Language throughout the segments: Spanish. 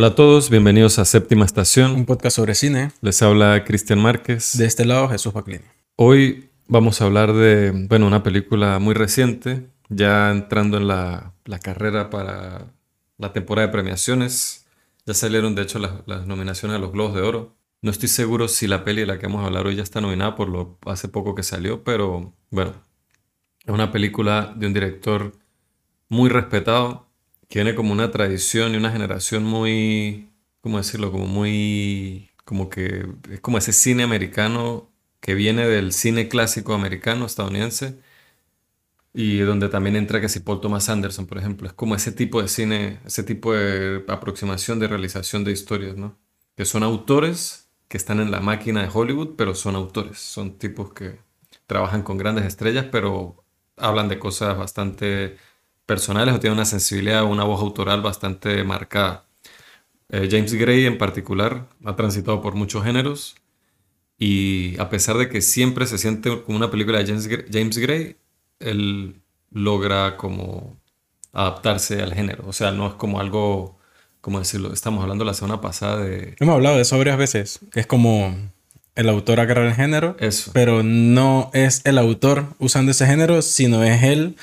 Hola a todos, bienvenidos a Séptima Estación. Un podcast sobre cine. Les habla Cristian Márquez. De este lado, Jesús Baclini. Hoy vamos a hablar de, bueno, una película muy reciente, ya entrando en la, la carrera para la temporada de premiaciones. Ya salieron, de hecho, las, las, nominaciones a los Globos de Oro. No estoy seguro si la peli de la que vamos a hablar hoy ya está nominada por lo hace poco que salió, pero bueno, es una película de un director muy respetado, tiene como una tradición y una generación muy, ¿cómo decirlo? Como muy, como que es como ese cine americano que viene del cine clásico americano estadounidense y donde también entra que si Paul Thomas Anderson, por ejemplo, es como ese tipo de cine, ese tipo de aproximación de realización de historias, ¿no? Que son autores que están en la máquina de Hollywood, pero son autores, son tipos que trabajan con grandes estrellas, pero hablan de cosas bastante personales o tienen una sensibilidad o una voz autoral bastante marcada. Eh, James Gray en particular ha transitado por muchos géneros y a pesar de que siempre se siente como una película de James Gray, James Gray él logra como adaptarse al género. O sea, no es como algo, ¿cómo decirlo? Estamos hablando la semana pasada de... Hemos hablado de eso varias veces. Es como el autor agarra el género, Eso. pero no es el autor usando ese género, sino es él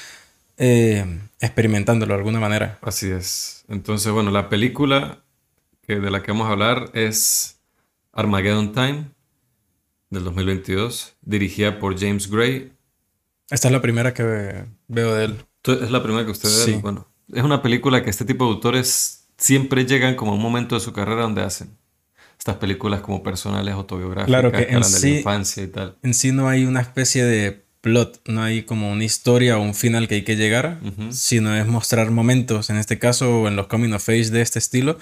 eh, experimentándolo de alguna manera. Así es. Entonces, bueno, la película que de la que vamos a hablar es Armageddon Time del 2022, dirigida por James Gray. Esta es la primera que veo de él. Es la primera que usted ve. Sí. Bueno, es una película que este tipo de autores siempre llegan como a un momento de su carrera donde hacen estas películas como personales, autobiográficas, Claro que en hablan de sí- la infancia y tal. En sí no hay una especie de plot, no hay como una historia o un final que hay que llegar, sino es mostrar momentos, en este caso en los coming of age de este estilo,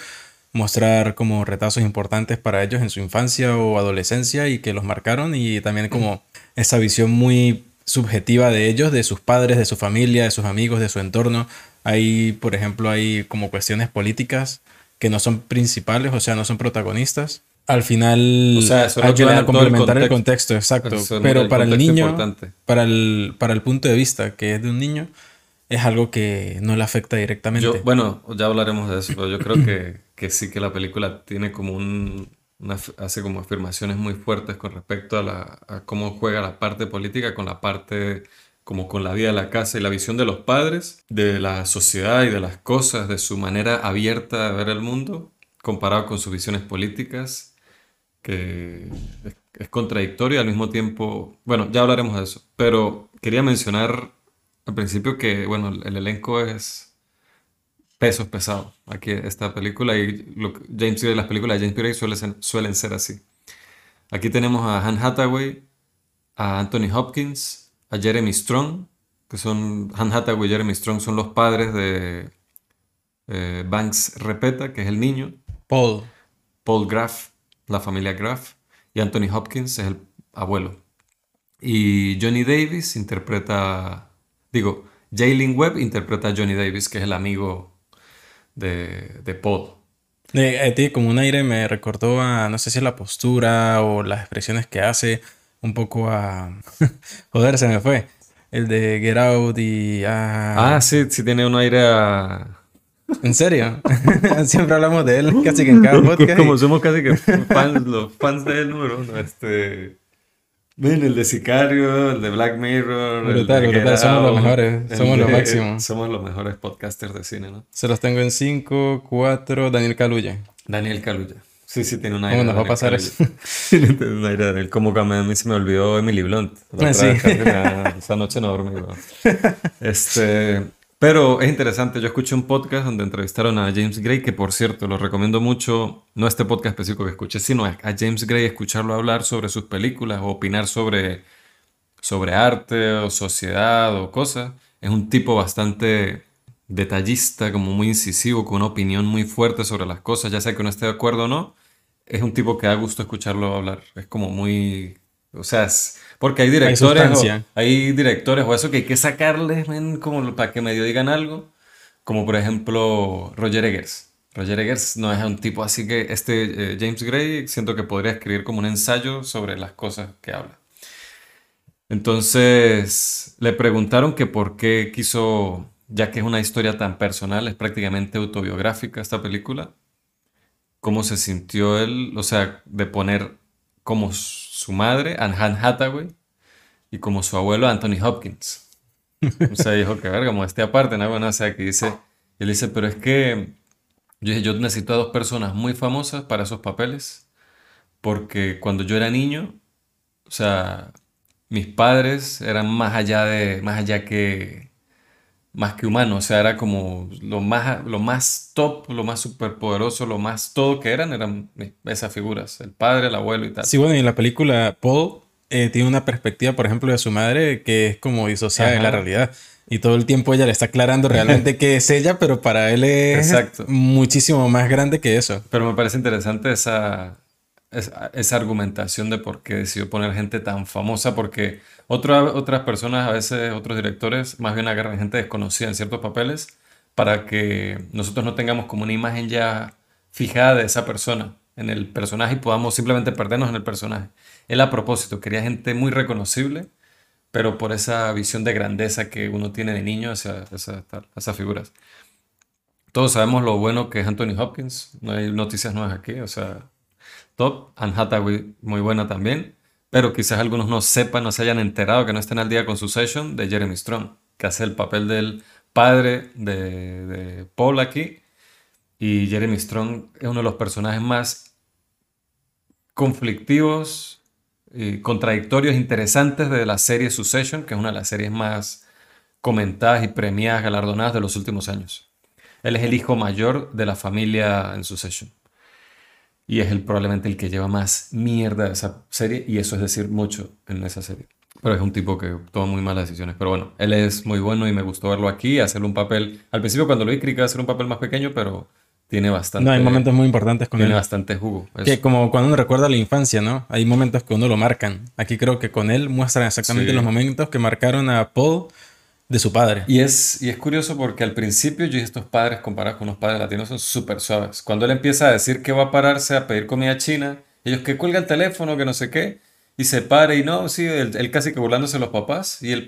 mostrar como retazos importantes para ellos en su infancia o adolescencia y que los marcaron y también como esa visión muy subjetiva de ellos, de sus padres, de su familia, de sus amigos, de su entorno. Hay, por ejemplo, hay como cuestiones políticas que no son principales, o sea, no son protagonistas. Al final O sea, ayudan a el complementar el contexto. exacto. Eso Pero el para el niño, importante. para el, para el punto de vista que es de un niño, es algo que no le afecta directamente. Yo, bueno, ya hablaremos de eso, pero yo creo que, que sí que la película tiene como un, una hace como afirmaciones muy fuertes con respecto a, la, a cómo juega la parte política con la parte, como con la vida de la casa y la visión de los padres, de la sociedad y de las cosas, de su manera abierta de ver el mundo, comparado con sus visiones políticas, que es, es contradictorio y al mismo tiempo, bueno, ya hablaremos de eso, pero quería mencionar al principio que, bueno, el, el elenco es pesos pesados aquí esta película y lo James Gray, las películas de James Gray suelen ser, suelen ser así. Aquí tenemos a Han Hathaway, a Anthony Hopkins, a Jeremy Strong, que son Han Hathaway y Jeremy Strong son los padres de eh, Banks Repeta, que es el niño, Paul. Paul Graff, la familia Graff, y Anthony Hopkins es el abuelo. Y Johnny Davis interpreta, digo, Jalen Webb interpreta a Johnny Davis, que es el amigo de, de Paul. Eh, ti como un aire me recordó a, no sé si la postura o las expresiones que hace, un poco a... Joder, se me fue. El de Get Out y... a- Ah, sí, sí tiene un aire a... ¿En serio? Siempre hablamos de él casi que en cada podcast. Como somos casi que fans, los fans de él, número uno, este... Ven, el de Sicario, el de Black Mirror, el Brutal, de brutal, somos los mejores, el somos los máximos. Somos los mejores podcasters de cine, ¿no? Se los tengo en 5, 4, Daniel Caluya. Daniel Caluya. Sí, sí, tiene un aire. ¿Cómo nos va a pasar. Sí, tiene un aire de. Como que a mí se me olvidó Emily Blunt. La Ah, sí. vez esa noche no dormí. weón. Este, pero es interesante. Yo escuché un podcast donde entrevistaron a James Gray, que por cierto, lo recomiendo mucho. No este podcast específico que escuché, sino a James Gray escucharlo hablar sobre sus películas o opinar sobre, sobre arte o sociedad o cosas. Es un tipo bastante detallista, como muy incisivo, con una opinión muy fuerte sobre las cosas, ya sea que uno esté de acuerdo o no. Es un tipo que da gusto escucharlo hablar. Es como muy... O sea, es... Porque hay directores, o, sustancia. hay directores o eso que hay que sacarles, men, como para que medio digan algo. Como por ejemplo Roger Eggers. Roger Eggers no es un tipo así que este eh, James Gray siento que podría escribir como un ensayo sobre las cosas que habla. Entonces le preguntaron que por qué quiso, ya que es una historia tan personal, es prácticamente autobiográfica esta película, cómo se sintió él, o sea, de poner como su madre, Anne Hathaway, y como su abuelo, Anthony Hopkins. O sea, dijo que verga, este aparte, ¿no? Bueno, o sea, que dice, él dice, pero es que yo dije, yo necesito a dos personas muy famosas para esos papeles, porque cuando yo era niño, o sea, mis padres eran más allá de, más allá que, más que humanos, o sea, era como lo más, lo más top, lo más superpoderoso, lo más todo que eran, eran esas figuras, el padre, el abuelo y tal. Sí, bueno, y en la película Paul eh, tiene una perspectiva, por ejemplo, de su madre que es como disociada de la realidad. Y todo el tiempo ella le está aclarando realmente qué es ella, pero para él es muchísimo más grande que eso. Pero me parece interesante esa, esa, argumentación de por qué decidió poner gente tan famosa, porque otras personas, a veces otros directores, más bien agarran gente desconocida en ciertos papeles para que nosotros no tengamos como una imagen ya fijada de esa persona en el personaje y podamos simplemente perdernos en el personaje. Él a propósito quería gente muy reconocible, pero por esa visión de grandeza que uno tiene de niño hacia, esas figuras. Todos sabemos lo bueno que es Anthony Hopkins, no hay noticias nuevas aquí, o sea, top. Anne Hathaway, muy buena también. Pero quizás algunos no sepan, no se hayan enterado, que no estén al día con su de Jeremy Strong, que hace el papel del padre de, de Paul aquí. Y Jeremy Strong es uno de los personajes más conflictivos, y contradictorios, interesantes de la serie Succession, que es una de las series más comentadas y premiadas, galardonadas de los últimos años. Él es el hijo mayor de la familia en Succession. Y es el, probablemente el que lleva más mierda de esa serie, y eso es decir mucho en esa serie. Pero es un tipo que toma muy malas decisiones. Pero bueno, él es muy bueno y me gustó verlo aquí, hacerle un papel. Al principio, cuando lo vi, creí que iba a hacer un papel más pequeño, pero tiene bastante. No, hay momentos muy importantes con tiene él. Tiene bastante jugo. Que como cuando uno recuerda la infancia, ¿no? Hay momentos que uno lo marcan. Aquí creo que con él muestran exactamente los momentos que marcaron a Paul de su padre. Y es, y es curioso porque al principio yo dije, estos padres comparados con los padres latinos son súper suaves. Cuando él empieza a decir que va a pararse a pedir comida china, ellos que cuelga el teléfono, que no sé qué, y se para y no, sí, él, casi que burlándose los papás, y él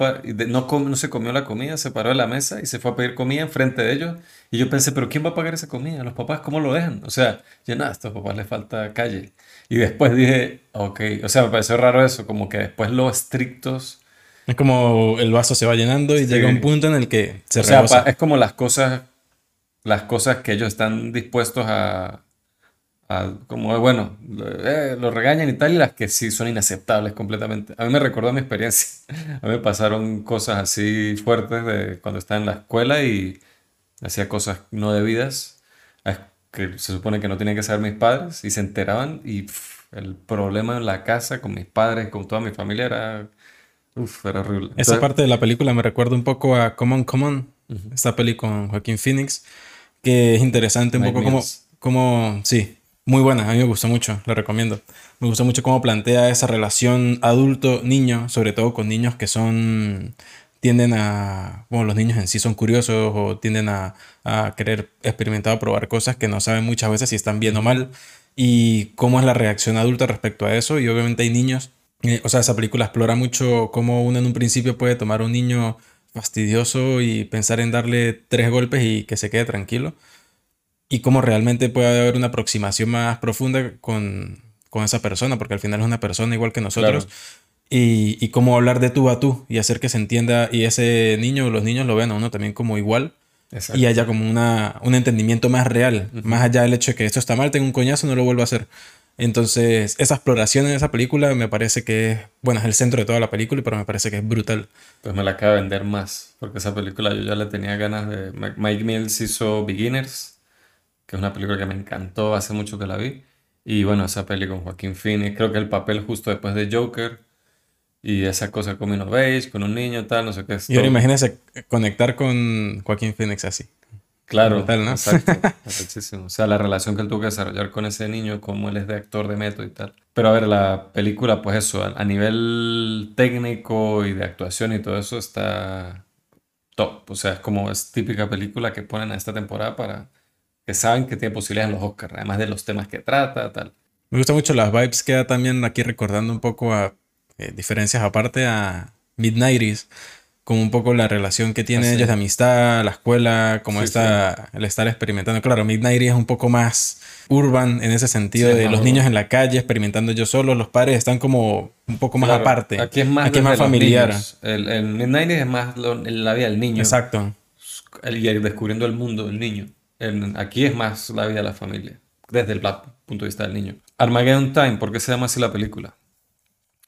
no, no se comió la comida, se paró de la mesa y se fue a pedir comida enfrente de ellos. Y yo pensé, pero ¿quién va a pagar esa comida? ¿Los papás cómo lo dejan? O sea, yo nada, a estos papás les falta calle. Y después dije, ok, o sea, me pareció raro eso, como que después lo estrictos es como el vaso se va llenando y llega un punto en el que se o sea, es como las cosas, las cosas que ellos están dispuestos a, como bueno, eh, lo regañan y tal, y las que sí son inaceptables completamente. A mí me recordó mi experiencia. A mí me pasaron cosas así fuertes de cuando estaba en la escuela y hacía cosas no debidas, que se supone que no tenían que saber mis padres, y se enteraban, y el problema en la casa con mis padres, con toda mi familia era Uf, era horrible. Esa parte de la película me recuerda un poco a Common Common, esta peli con Joaquín Phoenix, que es interesante un poco como, como, sí, muy buena, a mí me gustó mucho, la recomiendo. Me gustó mucho cómo plantea esa relación adulto-niño, sobre todo con niños que son, tienden a, bueno, los niños en sí son curiosos o tienden a, a querer experimentar o probar cosas que no saben muchas veces si están bien o mal y cómo es la reacción adulta respecto a eso y obviamente hay niños eh, o sea, esa película explora mucho cómo uno en un principio puede tomar a un niño fastidioso y pensar en darle tres golpes y que se quede tranquilo. Y cómo realmente puede haber una aproximación más profunda con, esa persona, porque al final es una persona igual que nosotros. Y, y, cómo hablar de tú a tú y hacer que se entienda y ese niño, los niños lo vean a uno también como igual. Y haya como una, un entendimiento más real, más allá del hecho de que esto está mal, tengo un coñazo, no lo vuelvo a hacer. Entonces, esa exploración en esa película me parece que es, bueno, es el centro de toda la película, pero me parece que es brutal. Pues me la acaba de vender más, porque esa película yo ya le tenía ganas de... Mike Mills hizo Beginners, que es una película que me encantó, hace mucho que la vi. Y bueno, esa peli con Joaquín Phoenix, creo que el papel justo después de Joker, y esa cosa con Age, con un niño, tal, no sé qué. Es y ahora imagínese conectar con Joaquín Phoenix así. Claro, exacto. O sea, la relación que él tuvo que desarrollar con ese niño, como él es de actor de método y tal. Pero a ver, la película, pues eso, a, nivel técnico y de actuación y todo eso está top. O sea, es como es típica película que ponen a esta temporada para que saben que tiene posibilidades en los Oscars, además de los temas que trata, tal. Me gustan mucho las vibes, queda también aquí recordando un poco a eh, diferencias aparte a Midnighties como un poco la relación que tienen Así. ellos de amistad, la escuela, como Sí, está el estar experimentando. Claro, Midnight es un poco más urban en ese sentido Sí, de los niños en la calle experimentando ellos solos, los padres están como un poco más Claro, aparte. Aquí es más, Aquí es más familiar. El, el Midnight es más lo- la vida del niño. Exacto. El- y el descubriendo el mundo del niño. El- aquí es más la vida de la familia. Desde el punto de vista del niño. Armageddon Time, ¿por qué se llama así la película?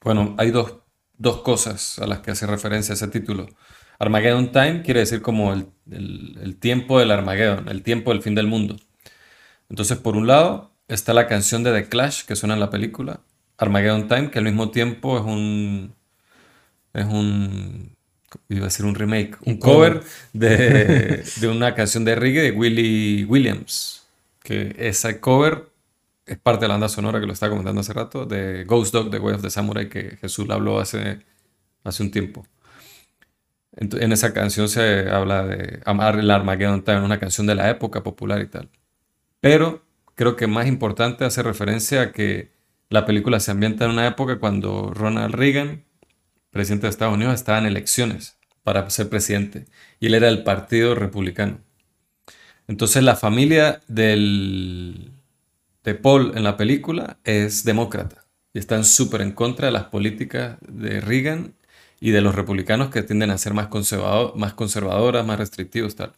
Bueno, hay dos, dos cosas a las que hace referencia ese título. Armageddon Time quiere decir como el, el- el tiempo del Armageddon, el tiempo del fin del mundo. Entonces, por un lado, está la canción de The Clash que suena en la película, Armageddon Time, que al mismo tiempo es un. Es un. Iba a decir un remake, un cover de, de una canción de reggae de Willie Williams. Que ese cover es parte de la banda sonora que lo estaba comentando hace rato, de Ghost Dog, The Way of the Samurai, que Jesús le habló hace, hace un tiempo. En esa canción se habla de Amar el Armageddon Time, una canción de la época popular y tal. Pero creo que más importante hace referencia a que la película se ambienta en una época cuando Ronald Reagan, presidente de Estados Unidos, estaba en elecciones para ser presidente y él era del Partido Republicano. Entonces la familia del, de Paul en la película es demócrata y están súper en contra de las políticas de Reagan y de los republicanos que tienden a ser más, conservado- más conservadoras, más restrictivos, tal.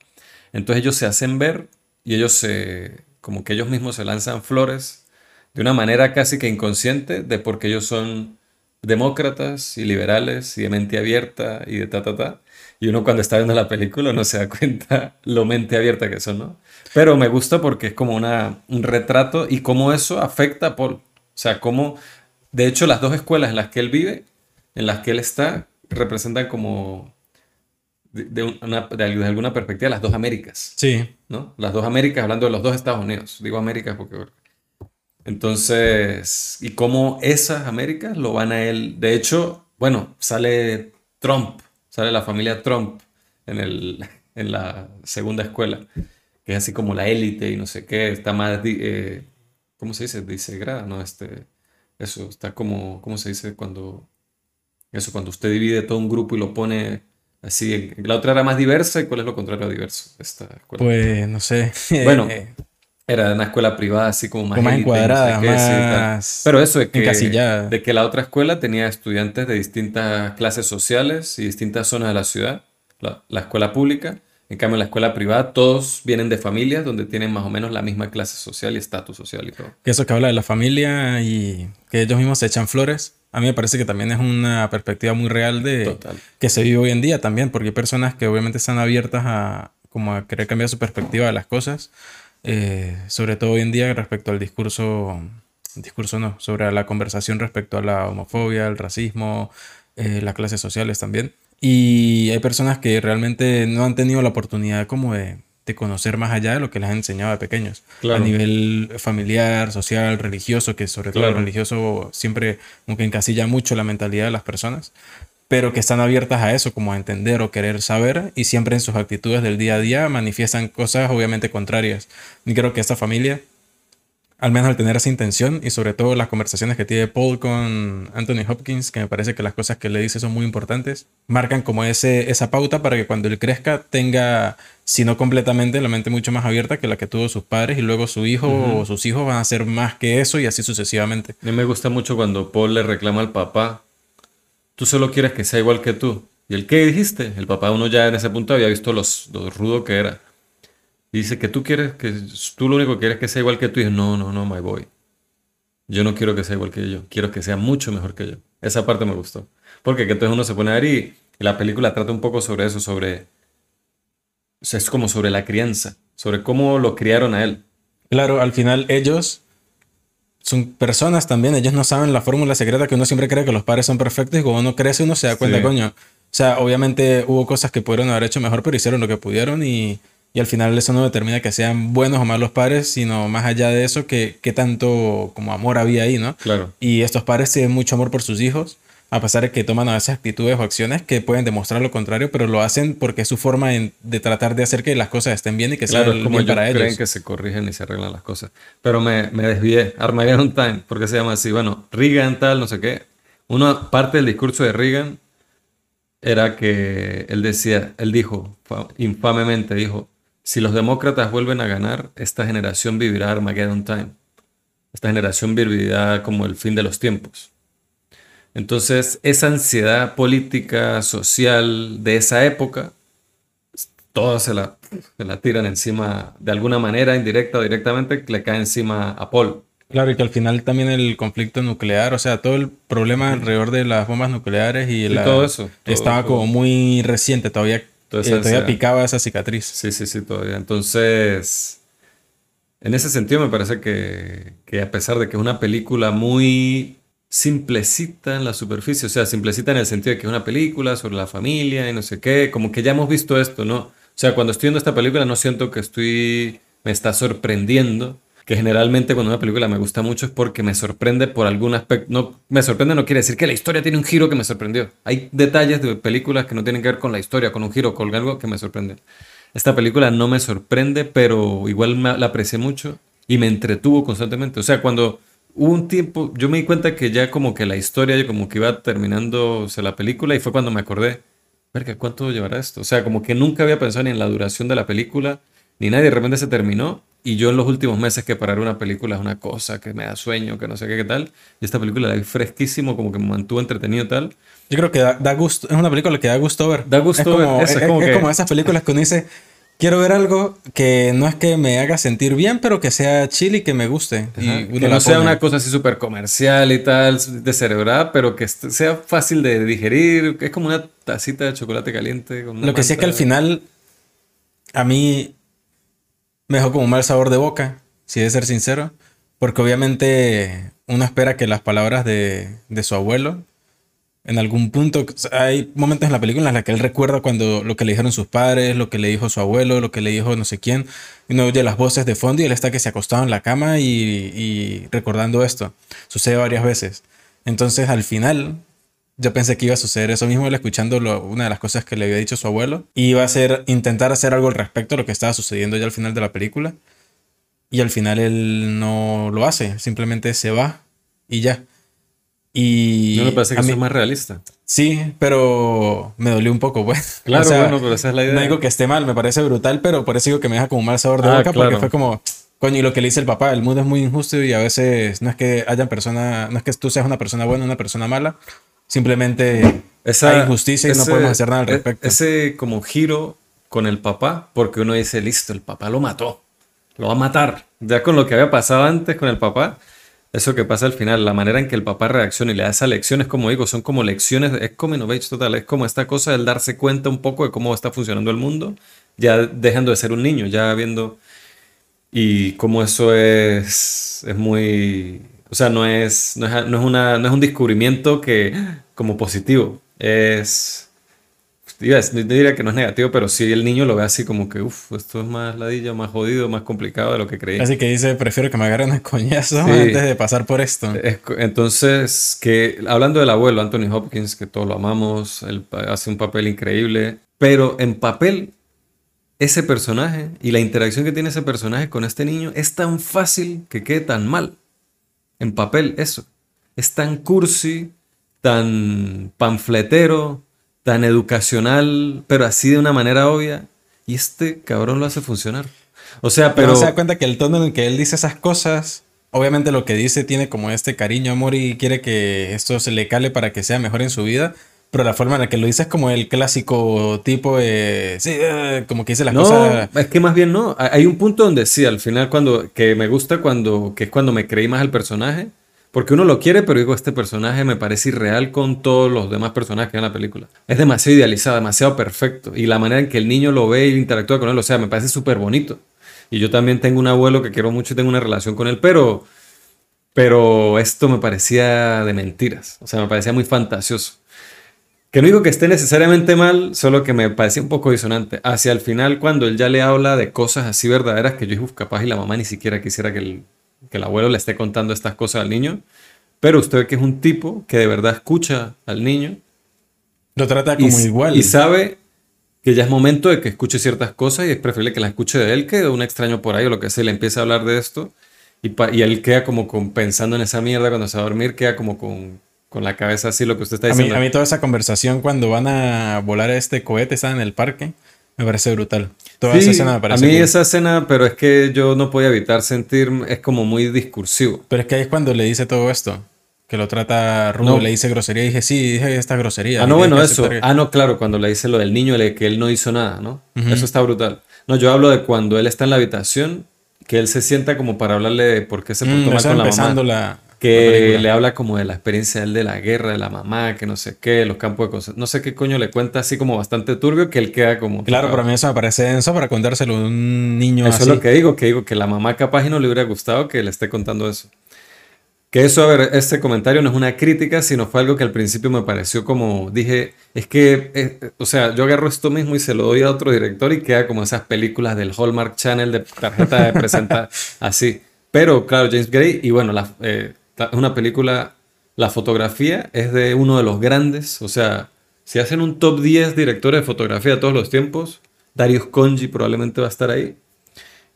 Entonces ellos se hacen ver y ellos se, como que ellos mismos se lanzan flores de una manera casi que inconsciente de porque ellos son demócratas y liberales y de mente abierta y de ta, ta, ta. Y uno cuando está viendo la película no se da cuenta lo mente abierta que son, ¿no? Pero me gusta porque es como una, un retrato y cómo eso afecta a Paul. O sea, cómo, de hecho, las dos escuelas en las que él vive, en las que él está, representan como, de, de una- de alguna perspectiva, las dos Américas. Sí. ¿no? Las dos Américas, hablando de los dos Estados Unidos. Digo Américas porque... Entonces, y cómo esas Américas lo van a él. De hecho, bueno, sale Trump, sale la familia Trump en, el, en la segunda escuela, que es así como la élite y no sé qué, está más, eh, ¿cómo se dice? Disegrada, ¿no? Este, eso, está como, ¿cómo se dice cuando... Eso, cuando usted divide todo un grupo y lo pone así. La otra era más diversa, ¿y cuál es lo contrario a diverso? Esta escuela. Pues no sé. Bueno, Era una escuela privada así como más, más élite, no sé encuadrada, más Pero eso de que, de que la otra escuela tenía estudiantes de distintas clases sociales y distintas zonas de la ciudad, la, la escuela pública. En cambio, en la escuela privada todos vienen de familias donde tienen más o menos la misma clase social y estatus social y todo. que eso que habla de la familia y que ellos mismos se echan flores. A mí me parece que también es una perspectiva muy real de Total. que se vive hoy en día también, porque hay personas que obviamente están abiertas a como a querer cambiar su perspectiva de las cosas, eh, sobre todo hoy en día respecto al discurso, discurso no, sobre la conversación respecto a la homofobia, el racismo, eh, las clases sociales también. Y hay personas que realmente no han tenido la oportunidad como de, de conocer más allá de lo que les han enseñado de pequeños. Claro. A nivel familiar, social, religioso, que sobre todo el religioso siempre como que encasilla mucho la mentalidad de las personas pero que están abiertas a eso, como a entender o querer saber, y siempre en sus actitudes del día a día manifiestan cosas obviamente contrarias. Y creo que esta familia, al menos al tener esa intención, y sobre todo las conversaciones que tiene Paul con Anthony Hopkins, que me parece que las cosas que le dice son muy importantes, marcan como ese, esa pauta para que cuando él crezca tenga, si no completamente, la mente mucho más abierta que la que tuvo sus padres, y luego su hijo o sus hijos van a ser más que eso, y así sucesivamente. A mí me gusta mucho cuando Paul le reclama al papá, tú solo quieres que sea igual que tú. ¿Y el qué dijiste? El papá uno ya en ese punto había visto los, lo rudo que era. Dice que tú quieres que tú lo único que quieres que sea igual que tú. Y no, no, no, my boy. Yo no quiero que sea igual que yo. Quiero que sea mucho mejor que yo. Esa parte me gustó. Porque que entonces uno se pone a ver y, y la película trata un poco sobre eso, sobre... o sea, es como sobre la crianza, sobre cómo lo criaron a él. Claro, al final ellos son personas también, ellos no saben la fórmula secreta que uno siempre cree que los padres son perfectos y cuando uno crece uno se da cuenta, Sí. coño. O sea, obviamente hubo cosas que pudieron haber hecho mejor, pero hicieron lo que pudieron y, y al final eso no determina que sean buenos o malos padres, sino más allá de eso, que, que tanto como amor había ahí, ¿no? Claro. Y estos padres tienen mucho amor por sus hijos, a pesar de que toman a veces actitudes o acciones que pueden demostrar lo contrario, pero lo hacen porque es su forma en- de tratar de hacer que las cosas estén bien y que Claro, sean como bien ellos para creen ellos. que se corrigen y se arreglan las cosas. Pero me, me desvié. Armageddon Time, ¿por qué se llama así? Bueno, Reagan tal, no sé qué. Una parte del discurso de Reagan era que él decía, él dijo, infamemente dijo, si los demócratas vuelven a ganar, esta generación vivirá Armageddon Time. Esta generación vivirá como el fin de los tiempos. Entonces, esa ansiedad política, social de esa época, todos se la, se la tiran encima, de alguna manera, indirecta o directamente, le cae encima a Paul. Claro, y que al final también el conflicto nuclear, o sea, todo el problema alrededor de las bombas nucleares y, la, todo eso. estaba como muy reciente, todavía, eh, todavía picaba esa cicatriz. Sí, sí, sí, todavía. Entonces, en ese sentido me parece que, que a pesar de que es una película muy simplecita en la superficie, o sea, simplecita en el sentido de que es una película sobre la familia y no sé qué, como que ya hemos visto esto, ¿no? O sea, cuando estoy viendo esta película no siento que estoy, me está sorprendiendo, que generalmente cuando una película me gusta mucho es porque me sorprende por algún aspecto. No, me sorprende no quiere decir que la historia tiene un giro que me sorprendió. Hay detalles de películas que no tienen que ver con la historia, con un giro, con algo que me sorprende. Esta película no me sorprende, pero igual me, la aprecié mucho y me entretuvo constantemente. O sea, cuando hubo un tiempo, yo me di cuenta que ya como que la historia, como que iba terminándose la película y fue cuando me acordé, verga, ¿cuánto llevará esto? O sea, como que nunca había pensado ni en la duración de la película, ni nadie de repente se terminó y yo en los últimos meses que parar una película es una cosa que me da sueño, que no sé qué, qué tal. Y esta película la vi fresquísimo, como que me mantuvo entretenido tal. Yo creo que da, gusto, es una película que da gusto ver. Da gusto ver. es, como, esas películas que uno dice, quiero ver algo que no es que me haga sentir bien, pero que sea chill y que me guste. Y que no sea una cosa así súper comercial y tal, de cerebral, pero que sea fácil de digerir. Es como una tacita de chocolate caliente. Lo que sí es que al final, a mí me dejó como un mal sabor de boca, si de ser sincero, porque obviamente uno espera que las palabras de, de su abuelo, en algún punto, hay momentos en la película en los que él recuerda cuando lo que le dijeron sus padres, lo que le dijo su abuelo, lo que le dijo no sé quién, y uno oye las voces de fondo y él está que se acostado en la cama y, y recordando esto. Sucede varias veces. Entonces al final yo pensé que iba a suceder eso mismo, él escuchando una de las cosas que le había dicho su abuelo. Y iba a ser intentar hacer algo al respecto a lo que estaba sucediendo ya al final de la película. Y al final él no lo hace, simplemente se va y ya. Y. No me parece que eso es más realista. Sí, pero me dolió un poco, pues. Claro, bueno, pero esa es la idea. No digo que esté mal, me parece brutal, pero por eso digo que me deja como mal sabor de ah, boca, porque fue como. Coño, y lo que le dice el papá, el mundo es muy injusto y a veces no es que hayan personas, no es que tú seas una persona buena o una persona mala, Simplemente esa, hay injusticia y no podemos hacer nada al e, respecto. Ese como giro con el papá, porque uno dice, listo, el papá lo mató, lo va a matar. Ya con lo que había pasado antes con el papá, eso que pasa al final, la manera en que el papá reacciona y le da esa lección, es como digo, son como lecciones, es como innovation total, es como esta cosa del darse cuenta un poco de cómo está funcionando el mundo, ya dejando de ser un niño, ya viendo, y cómo eso es, es muy, o sea, no es, no es, una, no es un descubrimiento que como positivo. Es... Yo diría que no es negativo, pero sí el niño lo ve así como que, uff, esto es más ladilla, más jodido, más complicado de lo que creí. Así que dice, prefiero que me agarren el coñazo antes de pasar por esto. entonces, que hablando del abuelo, Anthony Hopkins, que todos lo amamos, él hace un papel increíble, pero en papel, ese personaje y la interacción que tiene ese personaje con este niño es tan fácil que quede tan mal en papel eso. Es tan cursi, tan panfletero, tan educacional, pero así de una manera obvia. Y este cabrón lo hace funcionar. O sea, pero... se da cuenta que el tono en el que él dice esas cosas, obviamente lo que dice tiene como este cariño, amor y quiere que esto se le cale para que sea mejor en su vida. Pero la forma en la que lo dice es como el clásico tipo de... Sí, eh, como que dice las cosas... Es que más bien no. Hay un punto donde sí, al final cuando... Que me gusta cuando... Que es cuando me creí más al personaje. Porque uno lo quiere, pero digo, este personaje me parece irreal con todos los demás personajes que hay en la película. Es demasiado idealizado, demasiado perfecto. Y la manera en que el niño lo ve y interactúa con él, o sea, me parece súper bonito. Y yo también tengo un abuelo que quiero mucho y tengo una relación con él, pero... Pero esto me parecía de mentiras. O sea, me parecía muy fantasioso. Que no digo que esté necesariamente mal, solo que me parecía un poco disonante. Hacia el final, cuando él ya le habla de cosas así verdaderas que yo capaz y la mamá ni siquiera quisiera que el, que el abuelo le esté contando estas cosas al niño. Pero usted ve que es un tipo que de verdad escucha al niño. Lo trata como igual. Y sabe que ya es momento de que escuche ciertas cosas y es preferible que la escuche de él que de un extraño por ahí o lo que sea. Le empieza a hablar de esto y, y él queda como con, pensando en esa mierda cuando se va a dormir, queda como con con la cabeza así lo que usted está A mí, diciendo. a mí toda esa conversación cuando van a volar este cohete, están en el parque, me parece brutal. Toda esa escena me a parece mí cool. esa escena, pero es que yo no podía evitar sentir, es como muy discursivo. Pero es que ahí es cuando le dice todo esto. Que lo trata rudo, No. le dice grosería. Y dije, sí, dije esta grosería. Ah, no, bueno, eso. que- Ah, no, claro, cuando le dice lo del niño, le- que él no hizo nada, ¿no? Eso está brutal. No, yo hablo de cuando él está en la habitación, que él se sienta como para hablarle de por qué se portó Mm, mal está con la mamá. la Que le habla como de la experiencia de él de la guerra, de la mamá, que no sé qué, los campos de cosas. No sé qué coño le cuenta así como bastante turbio, que él queda como... Claro, pero a mí eso me parece denso para contárselo a un niño Eso así. es lo que digo, que digo que la mamá capaz y no le hubiera gustado que le esté contando eso. Que eso, a ver, este comentario no es una crítica, sino fue algo que al principio me pareció como, dije, es que, eh, o sea, yo agarro esto mismo y se lo doy a otro director y queda como esas películas del Hallmark Channel de tarjeta de presentar, así. Pero, claro, James Gray, y bueno, la, eh, es una película, la fotografía es de uno de los grandes, o sea, si hacen un top 10 directores de fotografía de todos los tiempos, Darius Conji probablemente va a estar ahí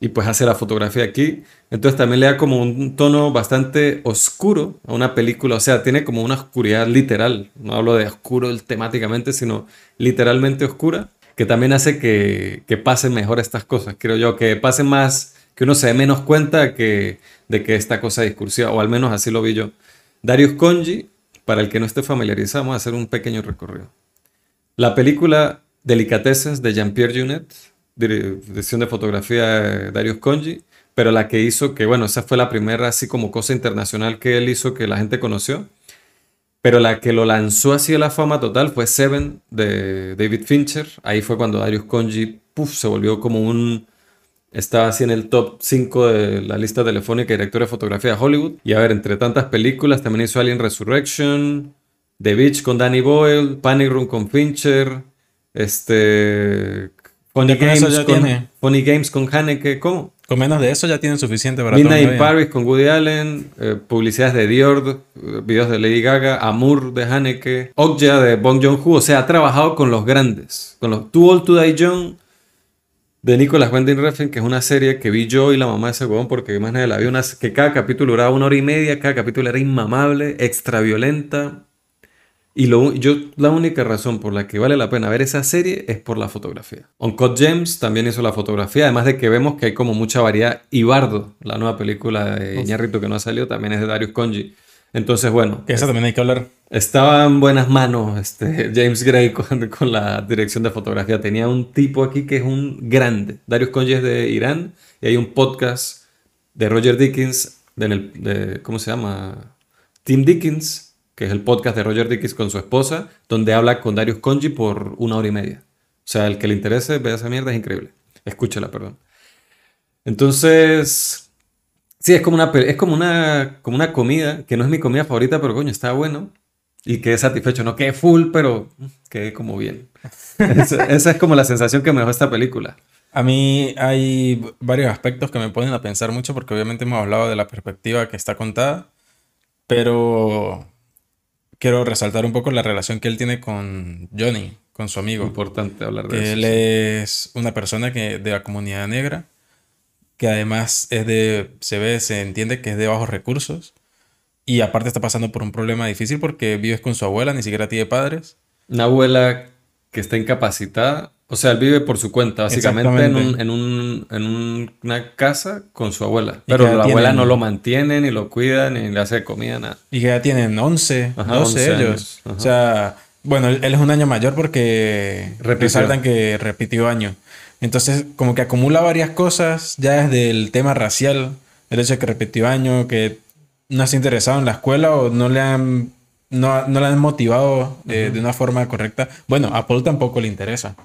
y pues hace la fotografía aquí. Entonces también le da como un tono bastante oscuro a una película, o sea, tiene como una oscuridad literal, no hablo de oscuro temáticamente, sino literalmente oscura, que también hace que, que pasen mejor estas cosas, creo yo, que pasen más, que uno se dé menos cuenta que, de que esta cosa discursiva, o al menos así lo vi yo. Darius Conji, para el que no esté familiarizado, vamos a hacer un pequeño recorrido. La película Delicatessen de Jean-Pierre Junet, dire- dirección de fotografía de Darius Conji, pero la que hizo que, bueno, esa fue la primera así como cosa internacional que él hizo que la gente conoció. Pero la que lo lanzó así a la fama total fue Seven de David Fincher. Ahí fue cuando Darius Conji puf, se volvió como un... Estaba así en el top 5 de la lista telefónica de directores de fotografía de Hollywood. Y a ver, entre tantas películas, también hizo Alien Resurrection, The Beach con Danny Boyle, Panic Room con Fincher, este... Funny con Games con. Funny Games con Haneke, ¿cómo? Con menos de eso ya tienen suficiente para Midnight in. Paris con Woody Allen, eh, publicidades de Dior, eh, videos de Lady Gaga, Amour de Haneke, Okja de Bong Joon-ho, o sea, ha trabajado con los grandes, con los Too Old to Die Young de Nicolas Winding Refn, que es una serie que vi yo y la mamá de ese huevón, porque más nadie la vio, una, que cada capítulo duraba una hora y media, cada capítulo era inmamable, extra violenta, y lo, yo, la única razón por la que vale la pena ver esa serie es por la fotografía. Uncut Gems también hizo la fotografía, además de que vemos que hay como mucha variedad. Y Bardo, la nueva película de Iñárritu que no ha salido, también es de Darius Conji. Entonces, bueno, Que esa también hay que hablar. Estaba en buenas manos este, James Gray con, la dirección de fotografía. Tenía un tipo aquí que es un grande. Darius Conji es de Irán y hay un podcast de Roger Dickens, de, ¿cómo se llama? Tim Dickens, que es el podcast de Roger Dickens con su esposa, donde habla con Darius Conji por una hora y media. O sea, el que le interese, vea esa mierda, es increíble. Escúchela, perdón. Entonces, sí, es como una, es como una, como una comida, que no es mi comida favorita, pero coño, está bueno. Y quedé satisfecho, no quedé full, pero quedé como bien. Esa, esa es como la sensación que me dejó esta película. A mí hay varios aspectos que me ponen a pensar mucho porque obviamente hemos hablado de la perspectiva que está contada, pero quiero resaltar un poco la relación que él tiene con Johnny, con su amigo. Importante hablar de que eso. él es una persona que, de la comunidad negra, que además es de, se ve, se entiende que es de bajos recursos y aparte está pasando por un problema difícil porque vives con su abuela, ni siquiera tiene padres. Una abuela que está incapacitada, o sea, él vive por su cuenta, básicamente en, un- en, un- en un- una casa con su abuela. Pero la tienen- abuela no lo mantiene, ni lo cuida, ni le hace comida, nada. Y que ya tienen 11, Ajá, 12 11 ellos. ajá. O sea, bueno, él, él es un año mayor porque Repitió. resaltan que repitió año. Entonces, como que acumula varias cosas ya desde el tema racial, el hecho de que repitió año, que no está interesado en la escuela o no le han, no, no le han motivado eh, de una forma correcta. Bueno, a Paul tampoco le interesa.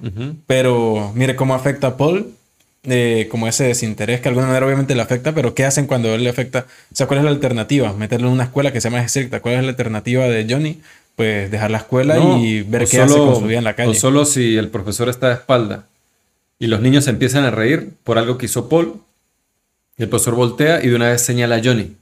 Pero mire cómo afecta a Paul, eh, como ese desinterés que de alguna manera obviamente le afecta, pero ¿qué hacen cuando él le afecta? O sea, ¿cuál es la alternativa? Meterlo en una escuela que sea más estricta. ¿Cuál es la alternativa de Johnny? Pues dejar la escuela No, y ver o qué hace solo- con su vida en la O calle. solo si el profesor está de espalda y los niños empiezan a reír por algo que hizo Paul, y el profesor voltea y de una vez señala a Johnny.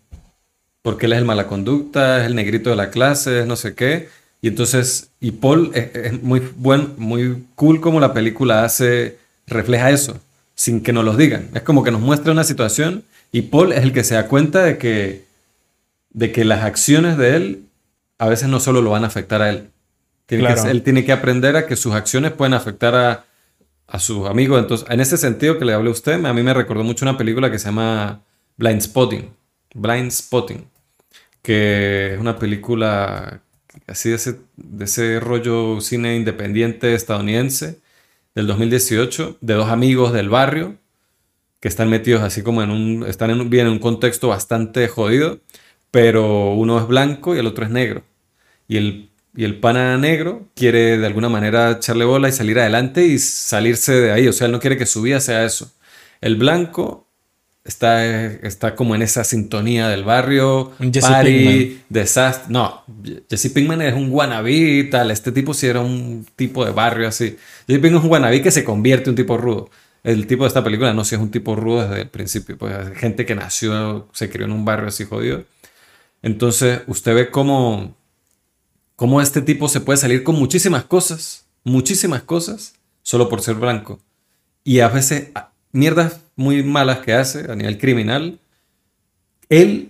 Porque él es el mala conducta, es el negrito de la clase, es no sé qué. Y entonces, y Paul es, es muy buen, muy cool como la película hace, refleja eso, sin que nos los digan. Es como que nos muestra una situación y Paul es el que se da cuenta de que, de que las acciones de él a veces no solo lo van a afectar a él. Tiene Claro. que- él tiene que aprender a que sus acciones pueden afectar a, a sus amigos. Entonces, en ese sentido que le hablé a usted, a mí me recordó mucho una película que se llama Blind Spotting. Blind Spotting. Que es una película así de ese, de ese rollo cine independiente estadounidense del 2018, de dos amigos del barrio que están metidos así como en un, están bien en un contexto bastante jodido, pero uno es blanco y el otro es negro. Y el, y el pana negro quiere de alguna manera echarle bola y salir adelante y salirse de ahí. O sea, él no quiere que su vida sea eso. El blanco está, está como en esa sintonía del barrio, Un Jesse party, desastre. No, Jesse Pinkman es un wannabe y tal. Este tipo sí era un tipo de barrio así. Jesse Pinkman es un wannabe que se convierte en un tipo rudo. El tipo de esta película no si es un tipo rudo desde el principio. Pues gente que nació, se crió en un barrio así jodido. Entonces, usted ve cómo, cómo este tipo se puede salir con muchísimas cosas, muchísimas cosas, solo por ser blanco. Y a veces, mierdas muy malas que hace a nivel criminal, él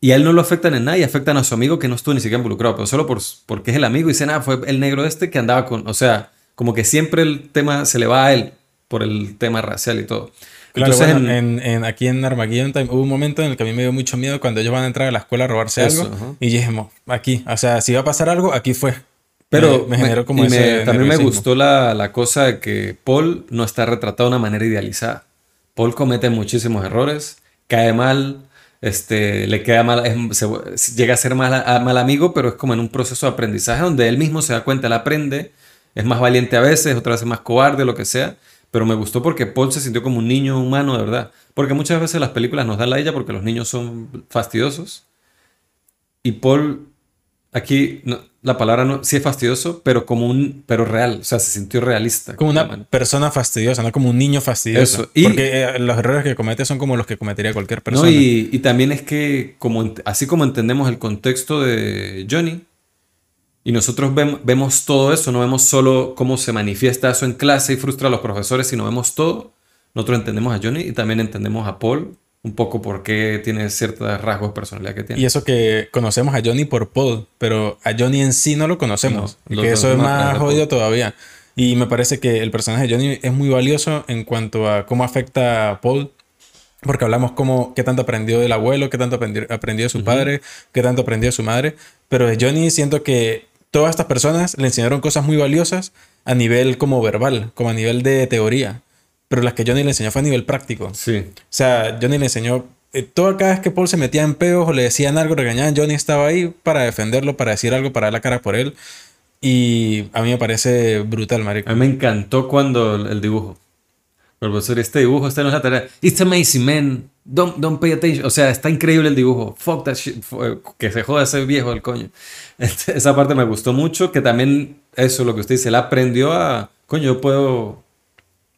y a él no lo afectan en nada y afectan a su amigo que no estuvo ni siquiera involucrado, pero solo por, porque es el amigo y dicen, ah, fue el negro este que andaba con, o sea, como que siempre el tema se le va a él por el tema racial y todo. Claro, Entonces, bueno, en- en, aquí en Armageddon Time hubo un momento en el que a mí me dio mucho miedo cuando ellos van a entrar a la escuela a robarse Eso, algo. ajá. Y dijimos, aquí, o sea, si va a pasar algo, aquí fue. Pero me, me generó como y me- ese también me gustó la, la cosa de que Paul no está retratado de una manera idealizada. Paul comete muchísimos errores, cae mal, este, le queda mal, es- se- llega a ser mal, a- mal amigo, pero es como en un proceso de aprendizaje donde él mismo se da cuenta, él aprende, es más valiente a veces, otras veces más cobarde, lo que sea. Pero me gustó porque Paul se sintió como un niño humano de verdad. Porque muchas veces las películas nos dan la ella porque los niños son fastidiosos. Y Paul, aquí no- la palabra no, sí es fastidioso, pero como un, pero real, o sea, se sintió realista. Como una persona fastidiosa, no como un niño fastidioso. Eso, y- Porque eh, los errores que comete son como los que cometería cualquier persona. No, y, y también es que, como, así como entendemos el contexto de Johnny, y nosotros vem- vemos todo eso, no vemos solo cómo se manifiesta eso en clase y frustra a los profesores, sino vemos todo, nosotros entendemos a Johnny y también entendemos a Paul, un poco por qué tiene ciertos rasgos de personalidad que tiene. Y eso que conocemos a Johnny por Paul, pero a Johnny en sí no lo conocemos. No, y lo que eso es más jodido todavía. Y me parece que el personaje de Johnny es muy valioso en cuanto a cómo afecta a Paul. Porque hablamos cómo, qué tanto aprendió del abuelo, qué tanto aprendió, aprendió de su padre, qué tanto aprendió de su madre. Pero de Johnny siento que todas estas personas le enseñaron cosas muy valiosas a nivel como verbal, como a nivel de teoría. Pero las que Johnny le enseñó fue a nivel práctico. Sí, O sea, Johnny le enseñó. eh, toda cada vez que Paul se metía en peos o le decían algo, regañaban, Johnny estaba ahí para defenderlo, para decir algo, para dar la cara por él. Y a mí me parece brutal, marico. a mí me encantó cuando el, el dibujo. El profesor, este dibujo, esta no es la tarea. It's amazing, man. Don't, don't pay attention. O sea, está increíble el dibujo. Fuck that shit. Fu- Que se joda ese viejo del coño. Esa parte me gustó mucho. Que también, eso, lo que usted dice, él aprendió a. Coño, yo puedo.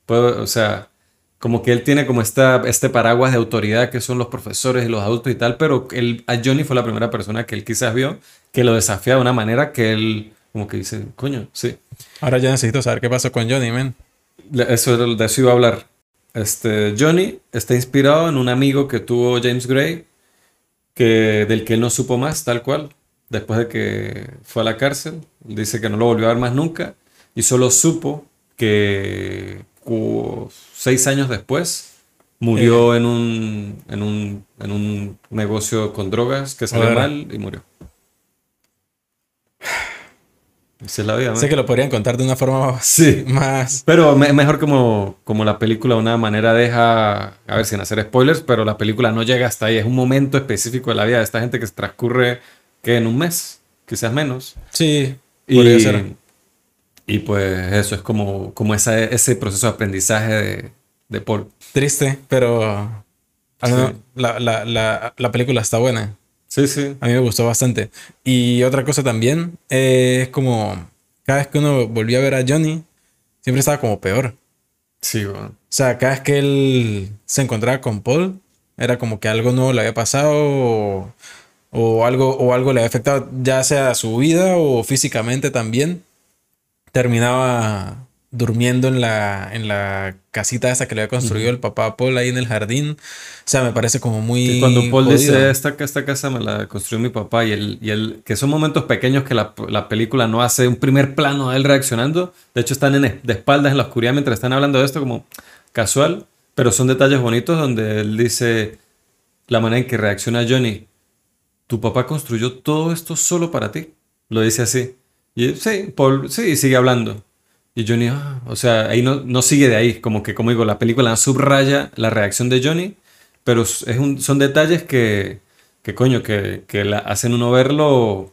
Puedo, o sea, como que él tiene como esta, este paraguas de autoridad que son los profesores y los adultos y tal. Pero él, a Johnny fue la primera persona que él quizás vio que lo desafía de una manera que él, como que dice, coño, sí. Ahora ya necesito saber qué pasó con Johnny. Le- Eso, de eso iba a hablar. Este, Johnny está inspirado en un amigo que tuvo James Gray, que, del que él no supo más, tal cual, después de que fue a la cárcel. Dice que no lo volvió a ver más nunca y solo supo que seis años después murió en, un, en, un, en un negocio con drogas que salió mal y murió. Esa es la vida, man. Sé que lo podrían contar de una forma Sí. más. Pero me- mejor como, como la película de una manera deja, a ver, sin hacer spoilers, pero la película no llega hasta ahí. Es un momento específico de la vida de esta gente que se transcurre que en un mes, quizás menos. Sí, Y, podría ser. Y pues eso es como, como esa, ese proceso de aprendizaje de, de Paul. Triste, pero. Sí. la, la, la, la película está buena. Sí, sí. A mí me gustó bastante. Y otra cosa también eh, es como. Cada vez que uno volvía a ver a Johnny, siempre estaba como peor. Sí, bueno. O sea, cada vez que él se encontraba con Paul, era como que algo nuevo le había pasado o, o algo, o algo le había afectado, ya sea su vida o físicamente también. Terminaba durmiendo en la, en la casita esa que le había construido el papá Paul ahí en el jardín. O sea, me parece como muy. Y cuando Paul jodido. dice, esta, esta casa me la construyó mi papá, y el, y el, que son momentos pequeños que la, la película no hace un primer plano de él reaccionando. De hecho, están en, de espaldas en la oscuridad mientras están hablando de esto, como casual, pero son detalles bonitos donde él dice la manera en que reacciona Johnny. Tu papá construyó todo esto solo para ti. Lo dice así. Y sí, Paul, sí, sigue hablando. Y Johnny, ah, o sea, ahí no, no sigue de ahí, como que, como digo, la película subraya la reacción de Johnny, pero es un, son detalles que, que coño, que, que la, hacen uno verlo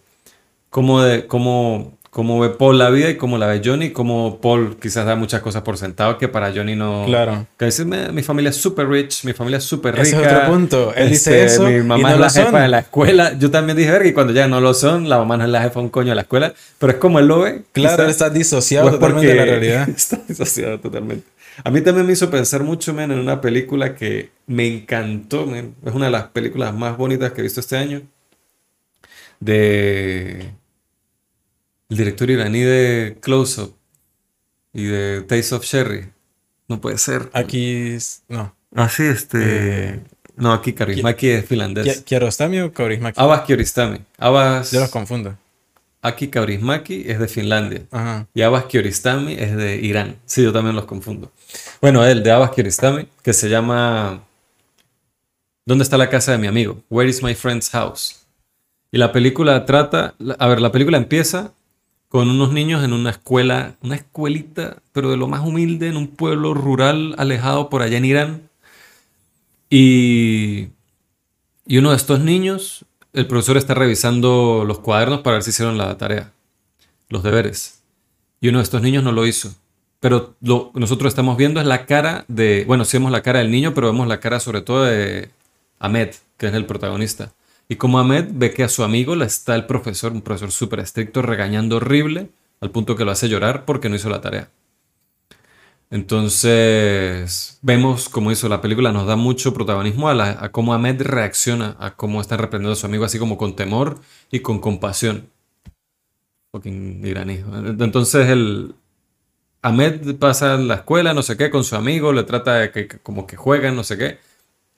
como, de, como, como ve Paul la vida y cómo la ve Johnny, como Paul quizás da muchas cosas por sentado que para Johnny no... Claro. Que dice, "Me- mi familia es súper rich, mi familia es súper rica. Ese es otro punto. Él dice Este, eso Mi y mamá no es la lo son. jefa de la escuela. Yo también dije, verga, y cuando ya no lo son, la mamá no es la jefa un coño de la escuela. Pero es como él lo ve. Claro, él está disociado Pues totalmente de la realidad. Está disociado totalmente. A mí también me hizo pensar mucho, men, en una película que me encantó, men. Es una de las películas más bonitas que he visto este año. De... El director iraní de Close Up y de Taste of Cherry. No puede ser. Aquí. es- No. Ah, sí, este... Eh, no, aquí Kaurismäki es finlandés. ¿Kiarostami o Kaurismäki? Abbas Kiarostami. Abbas... Yo los confundo. Aki Kaurismäki es de Finlandia. Ajá. Y Abbas Kiarostami es de Irán. Sí, yo también los confundo. Bueno, el de Abbas Kiarostami, que se llama ¿Dónde está la casa de mi amigo? Where is my friend's house? Y la película trata, a ver, la película empieza con unos niños en una escuela, una escuelita, pero de lo más humilde, en un pueblo rural alejado por allá en Irán. Y, y uno de estos niños, el profesor está revisando los cuadernos para ver si hicieron la tarea, los deberes. Y uno de estos niños no lo hizo. Pero lo que nosotros estamos viendo es la cara de, bueno, sí vemos la cara del niño, pero vemos la cara sobre todo de Ahmed, que es el protagonista. Y como Ahmed ve que a su amigo le está el profesor, un profesor súper estricto, regañando horrible, al punto que lo hace llorar porque no hizo la tarea. Entonces, vemos como hizo la película, nos da mucho protagonismo a, cómo Ahmed reacciona, a cómo está reprendiendo a su amigo, así como con temor y con compasión. Fucking iraní. Entonces, el Ahmed pasa a la escuela, no sé qué, con su amigo, le trata de que como que juegan, no sé qué,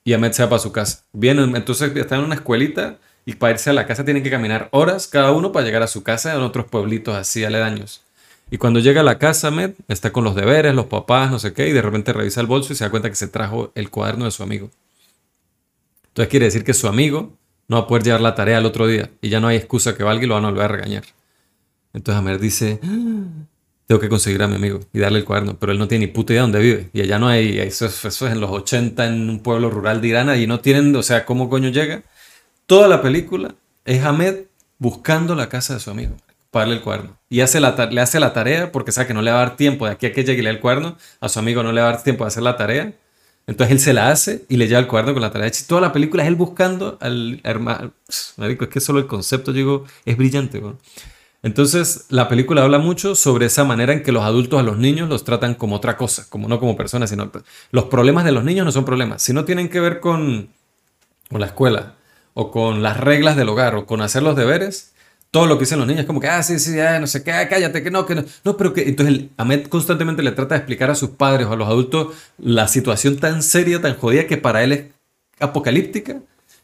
y Ahmed se va para su casa. Vienen, entonces están en una escuelita y para irse a la casa tienen que caminar horas cada uno para llegar a su casa en otros pueblitos así aledaños. Y cuando llega a la casa, Ahmed está con los deberes, los papás, no sé qué, y de repente revisa el bolso y se da cuenta que se trajo el cuaderno de su amigo. Entonces quiere decir que su amigo no va a poder llevar la tarea al otro día y ya no hay excusa que valga y lo van a volver a regañar. Entonces Ahmed dice, "Ah, tengo que conseguir a mi amigo y darle el cuaderno, pero él no tiene ni puta idea dónde vive. Y allá no hay, eso es, eso es en los 80 en un pueblo rural de Irán y no tienen, o sea, ¿cómo coño llega? Toda la película es Ahmed buscando la casa de su amigo para darle el cuaderno. Y hace la le hace la tarea porque sabe que no le va a dar tiempo de aquí a que llegue y le el cuaderno. A su amigo no le va a dar tiempo de hacer la tarea. Entonces él se la hace y le lleva el cuaderno con la tarea. Y toda la película es él buscando al hermano. Es que solo el concepto, digo, es brillante. weón. Entonces, la película habla mucho sobre esa manera en que los adultos a los niños los tratan como otra cosa, como no como personas, sino los problemas de los niños no son problemas. Si no tienen que ver con, con la escuela o con las reglas del hogar o con hacer los deberes, todo lo que dicen los niños es como que, ah, sí, sí, ah, no sé qué, ah, cállate, que no, que no. No, pero que. Entonces, Ahmed constantemente le trata de explicar a sus padres o a los adultos la situación tan seria, tan jodida que para él es apocalíptica.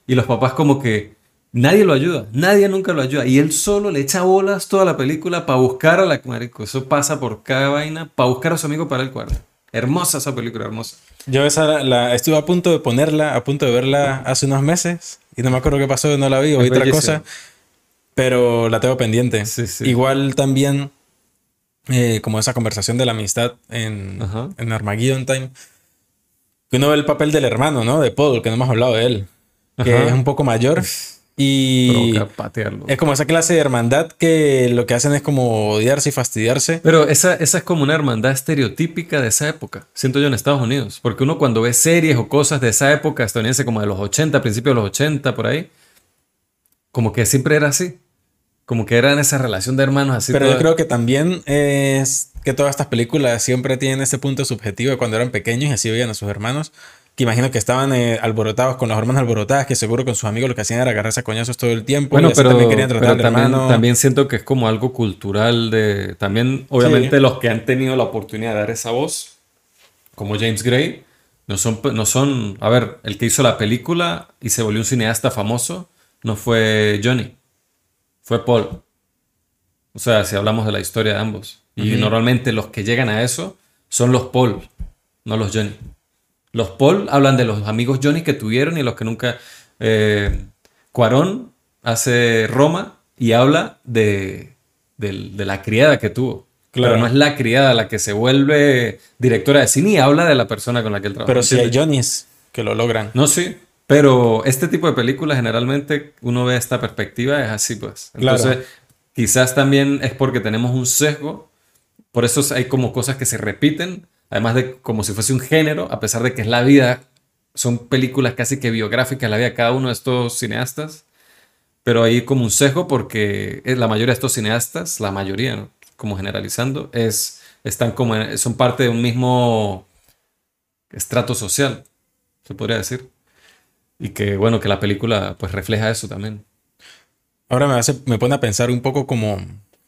Y los papás, como que nadie lo ayuda, nadie nunca lo ayuda. Y él solo le echa bolas toda la película para buscar a la. Marico, eso pasa por cada vaina, para buscar a su amigo para el cuarto. Hermosa esa película, hermosa. Yo esa la, la- estuve a punto de ponerla, a punto de verla hace unos meses y no me acuerdo qué pasó, no la vi, o vi Es otra cosa, pero la tengo pendiente. Sí, sí. Igual también, eh, como esa conversación de la amistad en, Ajá. en Armageddon Time, que uno ve el papel del hermano, ¿no? De Paul, que no hemos hablado de él, que Ajá. es un poco mayor y Provoca patearlo. es como esa clase de hermandad que lo que hacen es como odiarse y fastidiarse. Pero esa, esa es como una hermandad estereotípica de esa época, siento yo en Estados Unidos. Porque uno cuando ve series o cosas de esa época estadounidense, como de los 80, principios de los 80, por ahí, como que siempre era así. Como que eran esa relación de hermanos así. Pero yo toda- creo que también es que todas estas películas siempre tienen ese punto subjetivo de cuando eran pequeños y así veían a sus hermanos. Que imagino que estaban eh, alborotados con las hormonas alborotadas, que seguro con sus amigos lo que hacían era agarrarse a coñazos todo el tiempo. Bueno, y pero, también querían tratar pero también, hermano. también siento que es como algo cultural de... También, obviamente, los que han tenido la oportunidad de dar esa voz, como James Gray, no son, no son... A ver, el que hizo la película y se volvió un cineasta famoso no fue Johnny, fue Paul. O sea, si hablamos de la historia de ambos. Y normalmente los que llegan a eso son los Paul, no los Johnny. Los Paul hablan de los amigos Johnny que tuvieron y los que nunca... Eh, Cuarón hace Roma y habla de, de la criada que tuvo. Claro. Pero no es la criada la que se vuelve directora de cine y habla de la persona con la que él trabaja. Pero sí hay. Johnny's que lo logran. No, sí. Pero este tipo de películas generalmente uno ve esta perspectiva, es así pues. Claro. Entonces, quizás también es porque tenemos un sesgo. Por eso hay como cosas que se repiten. Además de como si fuese un género, a pesar de que es la vida. Son películas casi que biográficas, la vida de cada uno de estos cineastas. Pero hay como un sesgo porque eh, la mayoría de estos cineastas, la mayoría, ¿no? como generalizando, es, están como en- son parte de un mismo estrato social, se podría decir. Y que bueno, que la película pues refleja eso también. Ahora me, hace, me pone a pensar un poco como,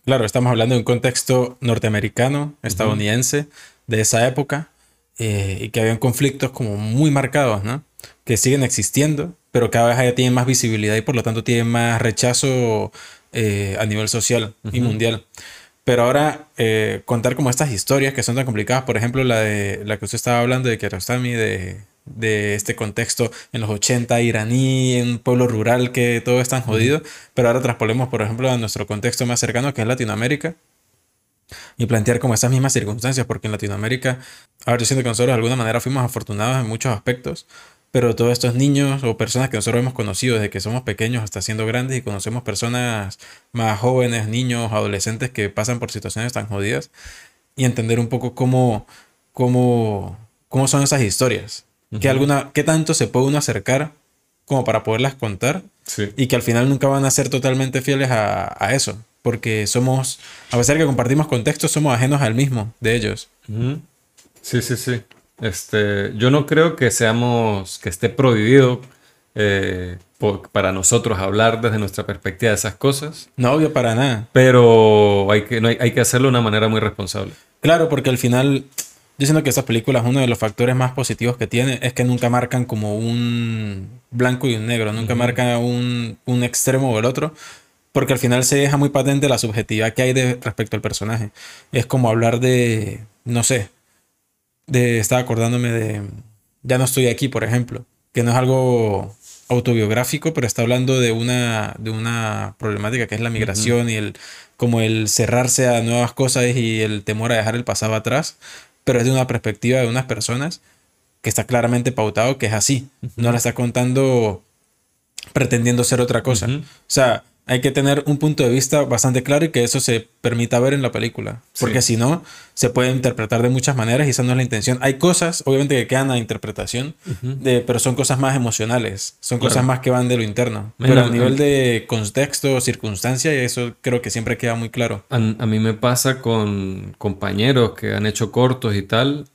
claro, estamos hablando de un contexto norteamericano, estadounidense, de esa época, eh, y que habían conflictos como muy marcados, ¿no? Que siguen existiendo, pero cada vez ya tienen más visibilidad y por lo tanto tienen más rechazo eh, a nivel social y mundial. Pero ahora eh, contar como estas historias que son tan complicadas, por ejemplo, la de la que usted estaba hablando de Kiarostami, de, de este contexto en los 80 iraní, en un pueblo rural que todo es tan jodido, pero ahora traspolemos, por ejemplo, a nuestro contexto más cercano que es Latinoamérica y plantear como esas mismas circunstancias, porque en Latinoamérica, a ver, yo siento que nosotros de alguna manera fuimos afortunados en muchos aspectos, pero todos estos niños o personas que nosotros hemos conocido desde que somos pequeños hasta siendo grandes y conocemos personas más jóvenes, niños, adolescentes que pasan por situaciones tan jodidas y entender un poco cómo, cómo, cómo son esas historias. ¿Qué, alguna, ¿Qué tanto se puede uno acercar como para poderlas contar? Sí. y que al final nunca van a ser totalmente fieles a, a eso, porque somos, a pesar de que compartimos contextos, somos ajenos al mismo de ellos. Sí, sí, sí. Este, yo no creo que seamos, que esté prohibido eh, po- para nosotros hablar desde nuestra perspectiva de esas cosas, No obvio para nada. pero hay que, no hay, hay que hacerlo de una manera muy responsable. Claro, porque al final, yo siento que esas películas, uno de los factores más positivos que tiene es que nunca marcan como un blanco y un negro, nunca marcan un, un extremo o el otro, porque al final se deja muy patente la subjetividad que hay de, respecto al personaje. Es como hablar de, no sé, de, estaba acordándome de, ya no estoy aquí, por ejemplo, que no es algo autobiográfico, pero está hablando de una, de una problemática que es la migración y el, como el cerrarse a nuevas cosas y el temor a dejar el pasado atrás, pero es de una perspectiva de unas personas que está claramente pautado que es así. No la está contando pretendiendo ser otra cosa. Ujú. O sea, hay que tener un punto de vista bastante claro y que eso se permita ver en la película. Porque si no, se puede interpretar de muchas maneras y esa no es la intención. Hay cosas, obviamente, que quedan a interpretación, de, pero son cosas más emocionales. Son cosas más que van de lo interno. Bueno, pero a nivel de contexto, circunstancia, eso creo que siempre queda muy claro. A, a mí me pasa con compañeros que han hecho cortos y tal,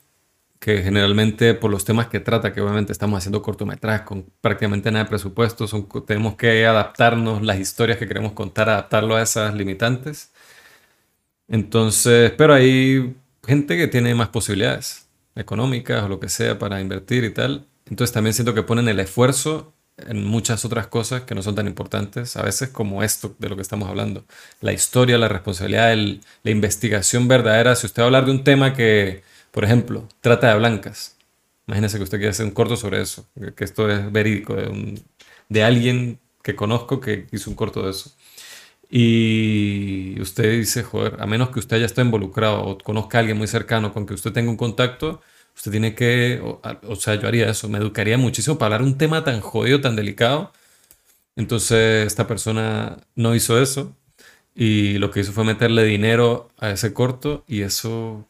que generalmente por los temas que trata, que obviamente estamos haciendo cortometrajes con prácticamente nada de presupuesto, son, tenemos que adaptarnos las historias que queremos contar, adaptarlo a esas limitantes. Entonces, pero hay gente que tiene más posibilidades económicas o lo que sea para invertir y tal. Entonces también siento que ponen el esfuerzo en muchas otras cosas que no son tan importantes, a veces como esto de lo que estamos hablando. La historia, la responsabilidad, el- la investigación verdadera. Si usted va a hablar de un tema que, por ejemplo, trata de blancas, imagínese que usted quiere hacer un corto sobre eso, que- esto es verídico, de, un- de alguien que conozco que hizo un corto de eso. Y usted dice, joder, a menos que usted haya estado involucrado o conozca a alguien muy cercano con que usted tenga un contacto, usted tiene que, o, o sea, yo haría eso, me educaría muchísimo para hablar un tema tan jodido, tan delicado. Entonces, esta persona no hizo eso y lo que hizo fue meterle dinero a ese corto y eso,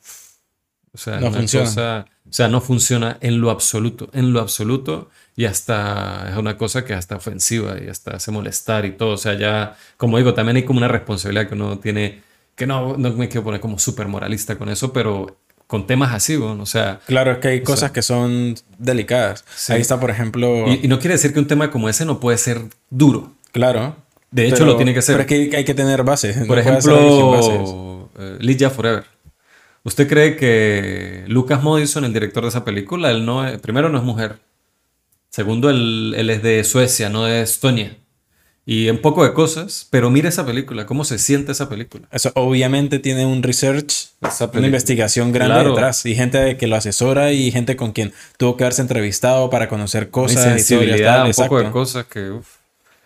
o sea, No funciona. cosa- o sea, no funciona en lo absoluto, en lo absoluto y hasta es una cosa que hasta ofensiva y hasta hace molestar y todo, o sea, ya, como digo, también hay como una responsabilidad que uno tiene, que no, no me quiero poner como súper moralista con eso, pero con temas así, bueno, o sea... Claro, es que hay cosas que son delicadas. Ahí está, por ejemplo... Y, no quiere decir que un tema como ese no puede ser duro. Claro. De hecho, lo tiene que ser. Pero es que hay que tener bases. Por ejemplo, uh, Forever. ¿Usted cree que Lucas Modison, el director de esa película, él no primero no es mujer? Segundo, él, él es de Suecia, no de Estonia y un poco de cosas, pero mira esa película, cómo se siente esa película. Eso obviamente tiene un research, una investigación grande detrás y gente que lo asesora y gente con quien tuvo que haberse entrevistado para conocer cosas. sensibilidad, un poco de cosas que...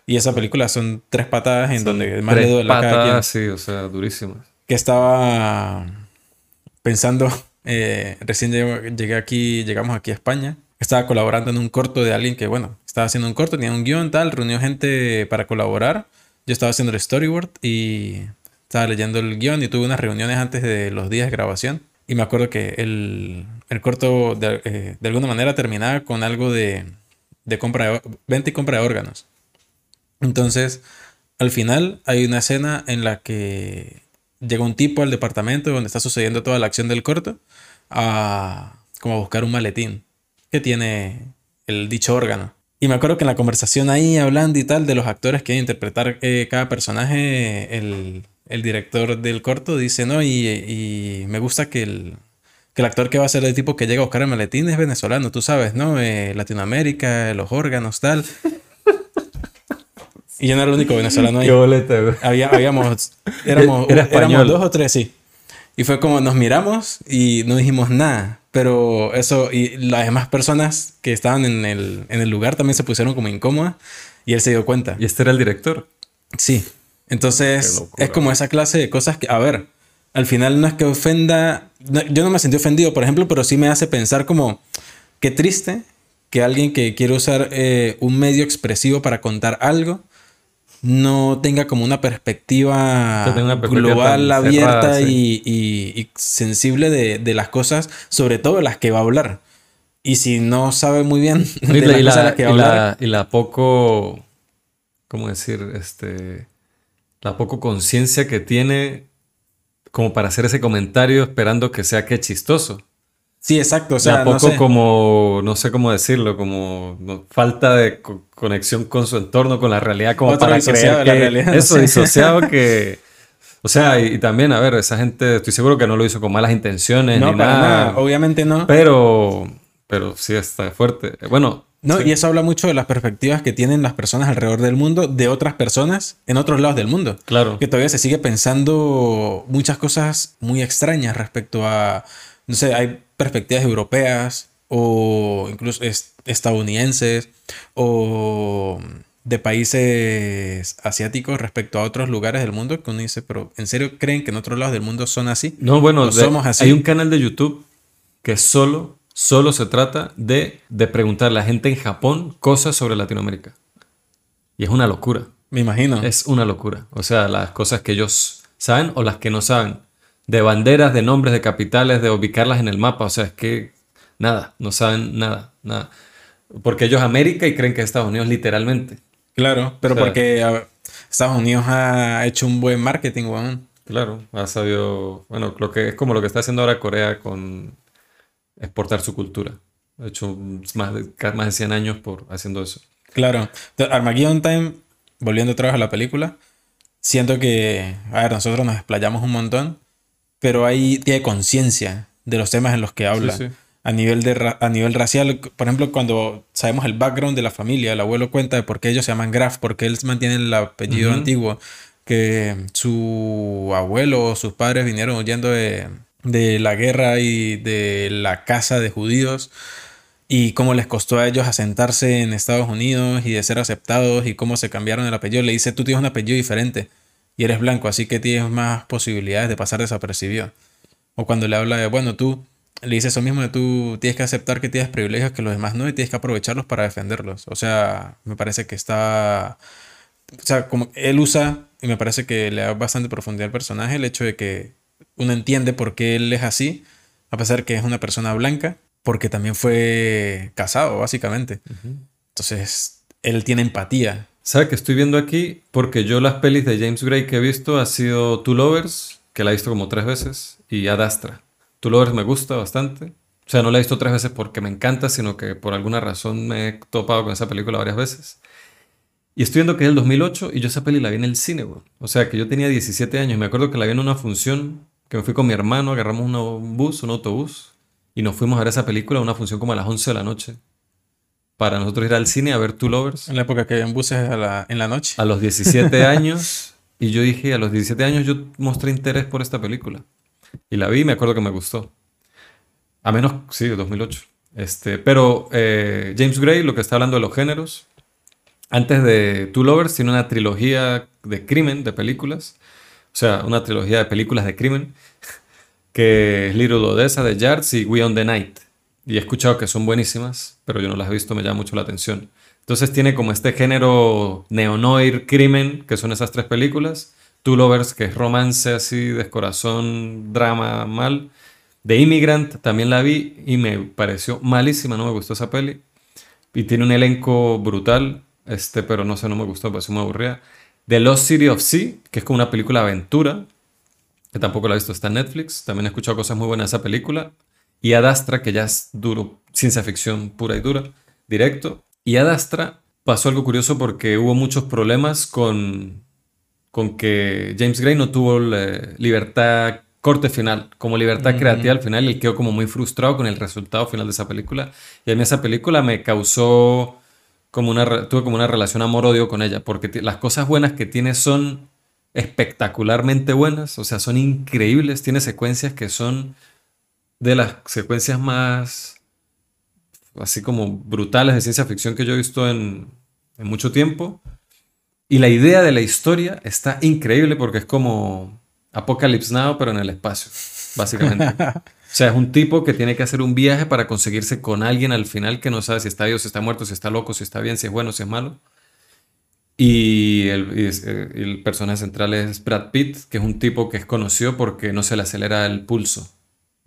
Y esa película son tres patadas en donde más le duele la cara. Sí, o sea, durísimas. Que estaba pensando, eh, recién llegué aquí, llegamos aquí a España estaba colaborando en un corto de alguien que, bueno, estaba haciendo un corto, tenía un guion, tal, reunió gente para colaborar. Yo estaba haciendo el storyboard y estaba leyendo el guion y tuve unas reuniones antes de los días de grabación. Y me acuerdo que el, el corto de, eh, de, alguna manera terminaba con algo de, de compra de, venta y compra de órganos. Entonces, al final hay una escena en la que llega un tipo al departamento donde está sucediendo toda la acción del corto a como buscar un maletín que tiene el dicho órgano. Y me acuerdo que en la conversación ahí, hablando y tal, de los actores que hay interpretar eh, cada personaje, el, el, director del corto dice, no, y, y me gusta que el, que el, actor que va a ser el tipo que llega a buscar el maletín es venezolano, tú sabes, ¿no? Eh, Latinoamérica, los órganos, tal. Y yo no era el único venezolano ahí. Qué boleta, güey. Había, habíamos, éramos, éramos dos o tres, sí. Y fue como nos miramos y no dijimos nada. Pero eso, y las demás personas que estaban en el, en el lugar también se pusieron como incómodas y él se dio cuenta. ¿Y este era el director? Sí. Entonces, es como esa clase de cosas que, a ver, al final no es que ofenda, yo no me sentí ofendido, por ejemplo, pero sí me hace pensar como, qué triste que alguien que quiere usar eh, un medio expresivo para contar algo, no tenga como una perspectiva, global, abierta y, sensible de, las cosas, sobre todo las que va a hablar. Y si no sabe muy bien de las cosas las que va a hablar. y la poco, ¿cómo decir? Este, la poco conciencia que tiene como para hacer ese comentario esperando que sea que chistoso. Sí, exacto. O sea, poco como, no sé cómo decirlo, como falta de conexión con su entorno, con la realidad, como para creer que realidad, eso, disociado que... O sea, y, también, a ver, esa gente, estoy seguro que no lo hizo con malas intenciones no, ni nada. Obviamente no. Pero, pero sí está fuerte. Bueno. No, y eso habla mucho de las perspectivas que tienen las personas alrededor del mundo, de otras personas en otros lados del mundo. Claro. Que todavía se sigue pensando muchas cosas muy extrañas respecto a, no sé, hay perspectivas europeas o incluso estadounidenses o de países asiáticos respecto a otros lugares del mundo que uno dice, pero ¿en serio creen que en otros lados del mundo son así? No, bueno, somos así? hay un canal de YouTube que solo, solo se trata de, de preguntar a la gente en Japón cosas sobre Latinoamérica. Y es una locura. Me imagino. Es una locura. O sea, las cosas que ellos saben o las que no saben de banderas, de nombres, de capitales, de ubicarlas en el mapa. O sea, es que nada, no saben nada, nada. Porque ellos América y creen que es Estados Unidos literalmente. Claro, pero porque Estados Unidos ha hecho un buen marketing, weón. Claro, ha sabido, bueno, lo que es como lo que está haciendo ahora Corea con exportar su cultura. Ha hecho más de, más de 100 años por haciendo eso. Claro. Armageddon Time, volviendo otra vez a la película, siento que, a ver, nosotros nos explayamos un montón, pero ahí tiene conciencia de los temas en los que habla. A, nivel de a nivel racial, por ejemplo, cuando sabemos el background de la familia, el abuelo cuenta de por qué ellos se llaman Graf, porque él mantiene el apellido antiguo, que su abuelo o sus padres vinieron huyendo de, de la guerra y de la casa de judíos y cómo les costó a ellos asentarse en Estados Unidos y de ser aceptados y cómo se cambiaron el apellido. Le dice, tú tienes un apellido diferente y eres blanco, así que tienes más posibilidades de pasar desapercibido. O cuando le habla de, bueno, tú le dices eso mismo de tú tienes que aceptar que tienes privilegios que los demás no y tienes que aprovecharlos para defenderlos. O sea, me parece que está... O sea, como él usa, y me parece que le da bastante profundidad al personaje, el hecho de que uno entiende por qué él es así, a pesar que es una persona blanca, porque también fue casado, básicamente. Entonces, él tiene empatía ¿Sabe que estoy viendo aquí? Porque yo las pelis de James Gray que he visto ha sido Two Lovers, que la he visto como tres veces, y Ad Astra. Two Lovers me gusta bastante. O sea, no la he visto tres veces porque me encanta, sino que por alguna razón me he topado con esa película varias veces. Y estoy viendo que es el 2008 y yo esa peli la vi en el cine, güey. O sea, que yo tenía 17 años me acuerdo que la vi en una función que me fui con mi hermano, agarramos un bus, un autobús y nos fuimos a ver esa película, una función como a las 11 de la noche. Para nosotros ir al cine a ver Two Lovers. En la época que habían buses en la noche. A los 17 años. y yo dije, a los 17 años yo mostré interés por esta película. Y la vi y me acuerdo que me gustó. A menos, sí, 2008. Este, pero eh, James Gray, lo que está hablando de los géneros, antes de Two Lovers, tiene una trilogía de crimen, de películas. O sea, una trilogía de películas de crimen, que es Little Odessa de Yards y We on the Night. Y he escuchado que son buenísimas, pero yo no las he visto, me llama mucho la atención. Entonces tiene como este género neonoir, crimen, que son esas tres películas. Two Lovers, que es romance así, descorazón, drama, mal. The Immigrant también la vi y me pareció malísima, no me gustó esa peli. Y tiene un elenco brutal, este, pero no sé, no me gustó, me pareció muy aburrida. The Lost City of Sea, que es como una película aventura, que tampoco la he visto, está en Netflix. También he escuchado cosas muy buenas de esa película. Y Adastra, que ya es duro, ciencia ficción pura y dura, directo. Y Adastra pasó algo curioso porque hubo muchos problemas con, con que James Gray no tuvo libertad corte final, como libertad creativa al final, y él quedó como muy frustrado con el resultado final de esa película. Y a mí esa película me causó como una, tuve como una relación amor-odio con ella, porque las cosas buenas que tiene son espectacularmente buenas, o sea, son increíbles, tiene secuencias que son de las secuencias más así como brutales de ciencia ficción que yo he visto en, en mucho tiempo. Y la idea de la historia está increíble porque es como Apocalypse Now, pero en el espacio, básicamente. o sea, es un tipo que tiene que hacer un viaje para conseguirse con alguien al final que no sabe si está vivo, si está muerto, si está loco, si está bien, si es bueno, si es malo. Y el, eh, el personaje central es Brad Pitt, que es un tipo que es conocido porque no se le acelera el pulso,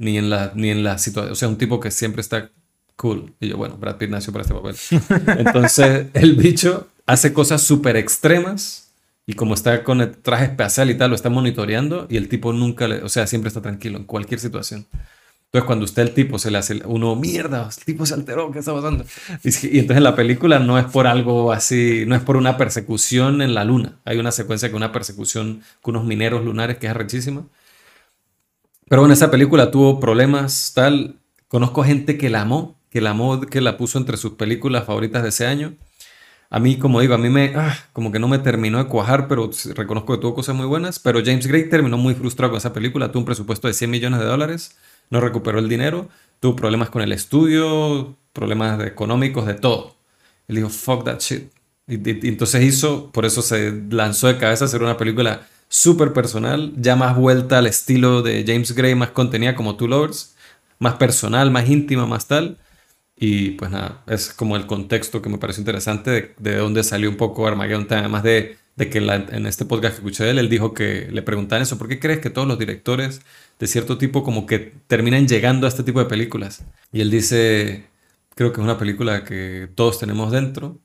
ni en la, ni en la situación. O sea, un tipo que siempre está cool. Y yo, bueno, Brad Pitt nació para este papel. Entonces, el bicho hace cosas súper extremas y como está con el traje espacial y tal, lo está monitoreando y el tipo nunca le, o sea, siempre está tranquilo en cualquier situación. Entonces, cuando usted el tipo se le hace uno, mierda, el tipo se alteró, ¿qué está pasando? Y, entonces la película no es por algo así, no es por una persecución en la luna. Hay una secuencia que una persecución con unos mineros lunares que es arrechísima. Pero bueno, esa película tuvo problemas, tal. Conozco gente que la amó, que la amó, que la puso entre sus películas favoritas de ese año. A mí, como digo, a mí me, ah, como que no me terminó de cuajar, pero reconozco que tuvo cosas muy buenas. Pero James Gray terminó muy frustrado con esa película. Tuvo un presupuesto de 100 millones de dólares, no recuperó el dinero, tuvo problemas con el estudio, problemas económicos, de todo. Él dijo, fuck that shit. Y, entonces hizo, por eso se lanzó de cabeza a hacer una película súper personal, ya más vuelta al estilo de James Gray, más contenida como Two Lovers, más personal, más íntima, más tal. Y pues nada, es como el contexto que me parece interesante de, de dónde salió un poco Armageddon, además de, que en este podcast que escuché de él, él dijo que le preguntaban eso, ¿por qué crees que todos los directores de cierto tipo como que terminan llegando a este tipo de películas? Y él dice, creo que es una película que todos tenemos dentro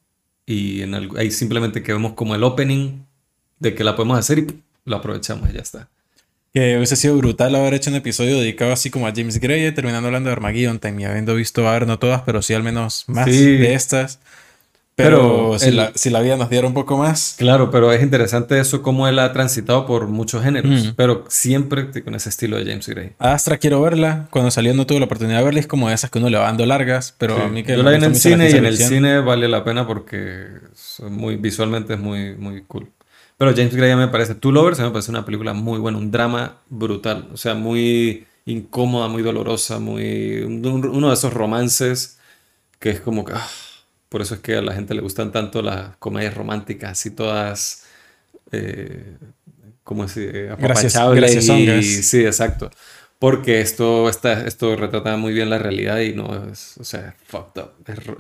y ahí simplemente que vemos como el opening de que la podemos hacer y lo aprovechamos y ya está. Que hubiese sido brutal haber hecho un episodio dedicado así como a James Gray, terminando hablando de Armageddon Time y habiendo visto, a ver, no todas, pero sí al menos más de estas. Pero, si, la, si, la, vida nos diera un poco más. Claro, pero es interesante eso, cómo él ha transitado por muchos géneros, pero siempre con ese estilo de James Gray. Astra quiero verla. Cuando salió no tuve la oportunidad de verla, es como esas que uno le va dando largas, pero a mí que. Yo la vi en el cine y en el cine vale la pena porque muy, visualmente es muy, muy cool. Pero James Gray me parece, Two Lovers me parece una película muy buena, un drama brutal, o sea, muy incómoda, muy dolorosa, muy uno de esos romances que es como que ah, por eso es que a la gente le gustan tanto las comedias románticas, así todas eh, como así, eh, apapachables y, sí, exacto. Porque esto, está, esto retrata muy bien la realidad y no es, o sea, fucked up.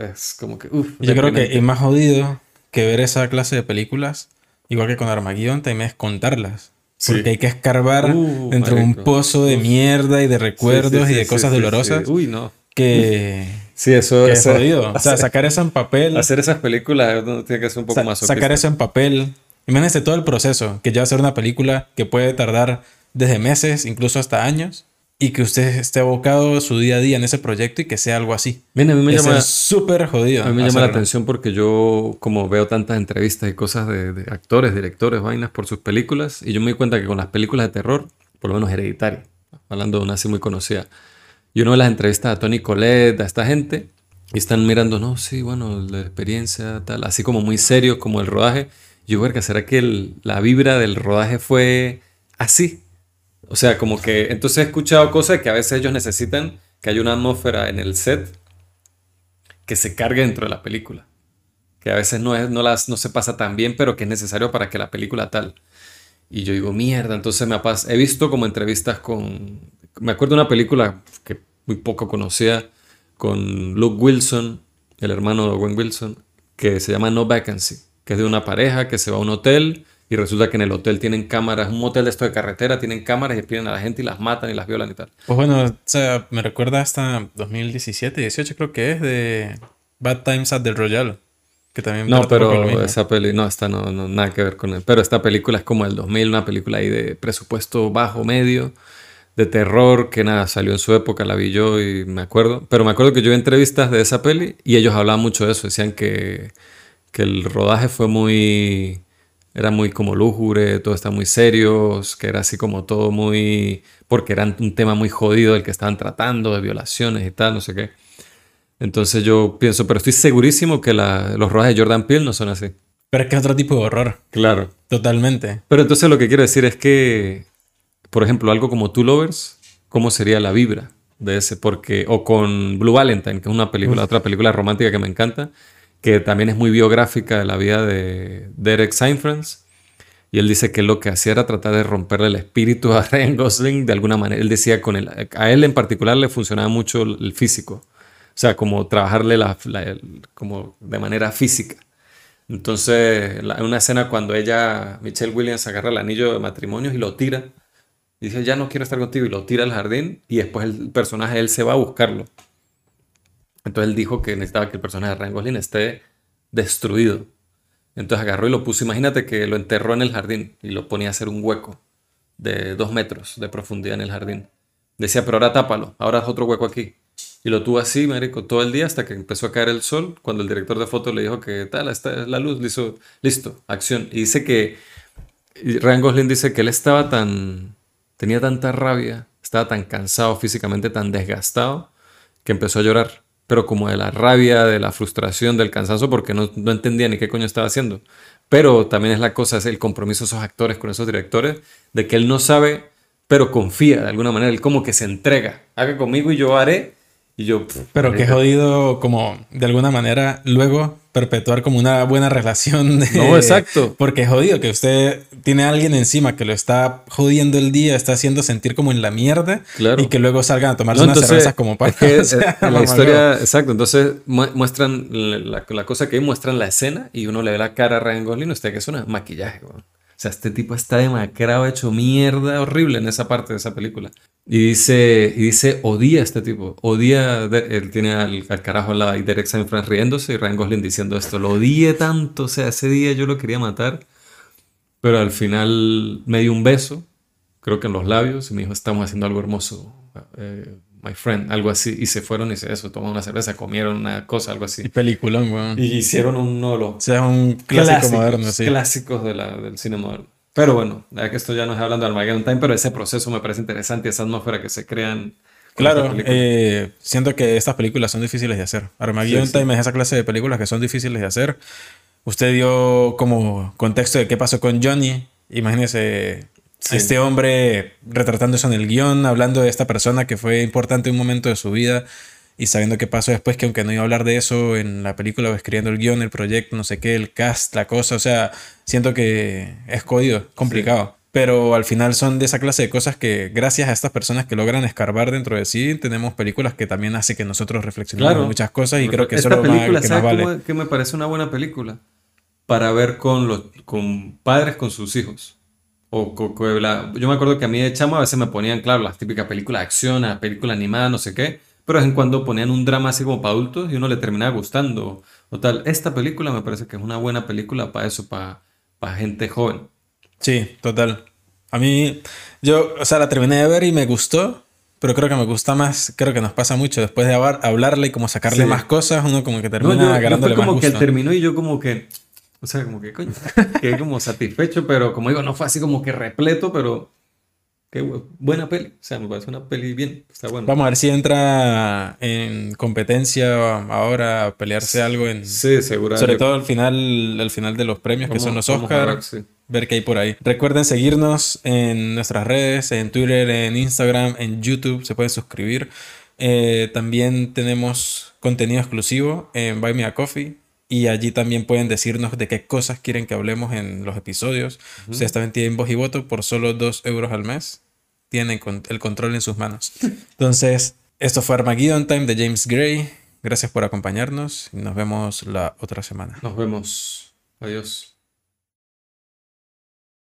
Es, como que, uff. Yo creo que es más jodido que ver esa clase de películas igual que con Armageddon, también es contarlas. Porque hay que escarbar uh, dentro de un pozo de mierda y de recuerdos y de cosas dolorosas. Uy, no. Que. Sí, eso es. jodido. O sea, sacar eso en papel. Hacer esas películas tiene que ser un poco más Sacar eso en papel. Imagínense todo el proceso, que ya va a ser una película que puede tardar desde meses, incluso hasta años. Y que usted esté abocado su día a día en ese proyecto y que sea algo así. Bien, a mí me Es llama, súper jodido. a mí me llama la atención porque yo, como veo tantas entrevistas y cosas de, de actores, directores, vainas por sus películas, y yo me di cuenta que con las películas de terror, por lo menos Hereditary, hablando de una así muy conocida, y uno ve las entrevistas a Tony Collette, a esta gente, y están mirando, no, sí, bueno, la experiencia, tal, así como muy serio, como el rodaje. Yo, verga, ¿será que el- la vibra del rodaje fue así? O sea, como que entonces he escuchado cosas que a veces ellos necesitan que haya una atmósfera en el set que se cargue dentro de la película. Que a veces no, es, no, las, no se pasa tan bien, pero que es necesario para que la película tal. Y yo digo, mierda, entonces me ha He visto como entrevistas con... Me acuerdo de una película que muy poco conocía con Luke Wilson, el hermano de Owen Wilson, que se llama No Vacancy, que es de una pareja que se va a un hotel y resulta que en el hotel tienen cámaras, un hotel de esto de carretera, tienen cámaras y espían a la gente y las matan y las violan y tal. Pues bueno, o sea, me recuerda hasta 2017, 18 creo que es, de Bad Times at the Royal. Que también No, pero esa peli, no, esta no, no, nada que ver con él. Pero esta película es como el 2000, una película ahí de presupuesto bajo, medio, de terror, que nada, salió en su época, la vi yo y me acuerdo. Pero me acuerdo que yo vi entrevistas de esa peli y ellos hablaban mucho de eso, decían que, que el rodaje fue muy, era muy como lúgubre, todo está muy serio, que era así como todo muy, porque era un tema muy jodido el que estaban tratando, de violaciones y tal, no sé qué. Entonces yo pienso, pero estoy segurísimo que la- los rodajes de Jordan Peele no son así. Pero es que es otro tipo de horror, Claro. totalmente. Pero entonces lo que quiero decir es que, por ejemplo, algo como Two Lovers, ¿cómo sería la vibra de ese? Porque, o con Blue Valentine, que es una película, otra película romántica que me encanta, que también es muy biográfica de la vida de Derek Seinfeld. Y él dice que lo que hacía era tratar de romperle el espíritu a Ryan Gosling de alguna manera. Él decía con él, a él en particular le funcionaba mucho el físico. O sea, como trabajarle la, como de manera física. Entonces, la- una escena cuando ella, Michelle Williams, agarra el anillo de matrimonio y lo tira. Y dice, ya no quiero estar contigo. Y lo tira al jardín. Y después el personaje, él se va a buscarlo. Entonces él dijo que necesitaba que el personaje de Ryan Gosling esté destruido. Entonces agarró y lo puso. Imagínate que lo enterró en el jardín y lo ponía a hacer un hueco de dos metros de profundidad en el jardín. Decía, pero ahora tápalo, ahora haz otro hueco aquí. Y lo tuvo así, marico, todo el día hasta que empezó a caer el sol. Cuando el director de fotos le dijo que tal, esta es la luz, listo, acción. Y dice que, Ryan Gosling dice que él estaba tan, tenía tanta rabia, estaba tan cansado físicamente, tan desgastado, que empezó a llorar. Pero como de la rabia, de la frustración, del cansancio, porque no, no entendía ni qué coño estaba haciendo. Pero también es la cosa, es el compromiso de esos actores con esos directores, de que él no sabe, pero confía de alguna manera, él como que se entrega. Haga conmigo y yo haré. Y yo... pff, Pero que marica, jodido como de alguna manera luego perpetuar como una buena relación. de- No, exacto. Porque es jodido que usted tiene a alguien encima que lo está jodiendo el día, está haciendo sentir como en la mierda Claro. y que luego salgan a tomarse No, unas entonces, cervezas como para... es que, eh, la historia, exacto, entonces mu- muestran la, la cosa que hay, muestran la escena y uno le ve la cara a Ryan Gosling, usted que es un maquillaje, weón. Sea, este tipo está demacrado, hecho mierda, horrible en esa parte de esa película. Y dice, y dice, odia a este tipo, odia, él tiene al, al carajo lado y Derek Seinfeld riéndose y Ryan Gosling diciendo esto, lo odié tanto, o sea, ese día yo lo quería matar, pero al final me dio un beso, creo que en los labios, y me dijo, estamos haciendo algo hermoso, eh, my friend, algo así, y se fueron y se eso, tomaron una cerveza, comieron una cosa, algo así. Y peliculón, weón. Y hicieron uno de los O sea, un clásico clásicos, moderno, sí. clásicos de la- del cine moderno. Pero bueno, ya que esto ya no es hablando de Armageddon Time, pero ese proceso me parece interesante, esa atmósfera que se crean. Claro, eh, siento que estas películas son difíciles de hacer. Armageddon Sí, sí. Time es esa clase de películas que son difíciles de hacer. Usted dio como contexto de qué pasó con Johnny. Imagínese Sí. este hombre retratando eso en el guion, hablando de esta persona que fue importante en un momento de su vida y sabiendo qué pasó después, que aunque no iba a hablar de eso en la película o escribiendo el guion, el proyecto, no sé qué, el cast, la cosa, o sea, siento que es jodido, complicado. Pero al final son de esa clase de cosas que gracias a estas personas que logran escarbar dentro de sí, tenemos películas que también hace que nosotros reflexionemos Claro. muchas cosas y creo que eso es lo que nos ¿sabes vale. cómo- qué me parece una buena película? Para ver con los con padres con sus hijos. O co- la- yo me acuerdo que a mí de chamo a veces me ponían, claro, las típicas películas de acción, la película animada, no sé qué, pero de vez en cuando ponían un drama así como para adultos y uno le terminaba gustando o tal. Esta película me parece que es una buena película para eso, para, para gente joven. Sí, total. A mí, yo, o sea, la terminé de ver y me gustó, pero creo que me gusta más, creo que nos pasa mucho después de hablarle y como sacarle Sí. más cosas, uno como que termina No, yo, yo agarrándole fue más como que él terminó y yo como que, o sea, como que coño, quedé como satisfecho, pero como digo, no fue así como que repleto, pero qué bu- buena peli. O sea, me parece una peli bien, está bueno. Vamos a ver si entra en competencia ahora a pelearse algo en... Sí, seguro. Sobre todo al final, al final de los premios que son los Oscar. ver, sí. ver qué hay por ahí. Recuerden seguirnos en nuestras redes, en Twitter, en Instagram, en YouTube, se pueden suscribir. Eh, también tenemos contenido exclusivo en Buy Me a Coffee y allí también pueden decirnos de qué cosas quieren que hablemos en los episodios. Ustedes también tienen voz y voto por solo 2 euros al mes. Tienen el control en sus manos. Entonces, esto fue Armageddon Time de James Gray. Gracias por acompañarnos y nos vemos la otra semana. Nos vemos. Adiós.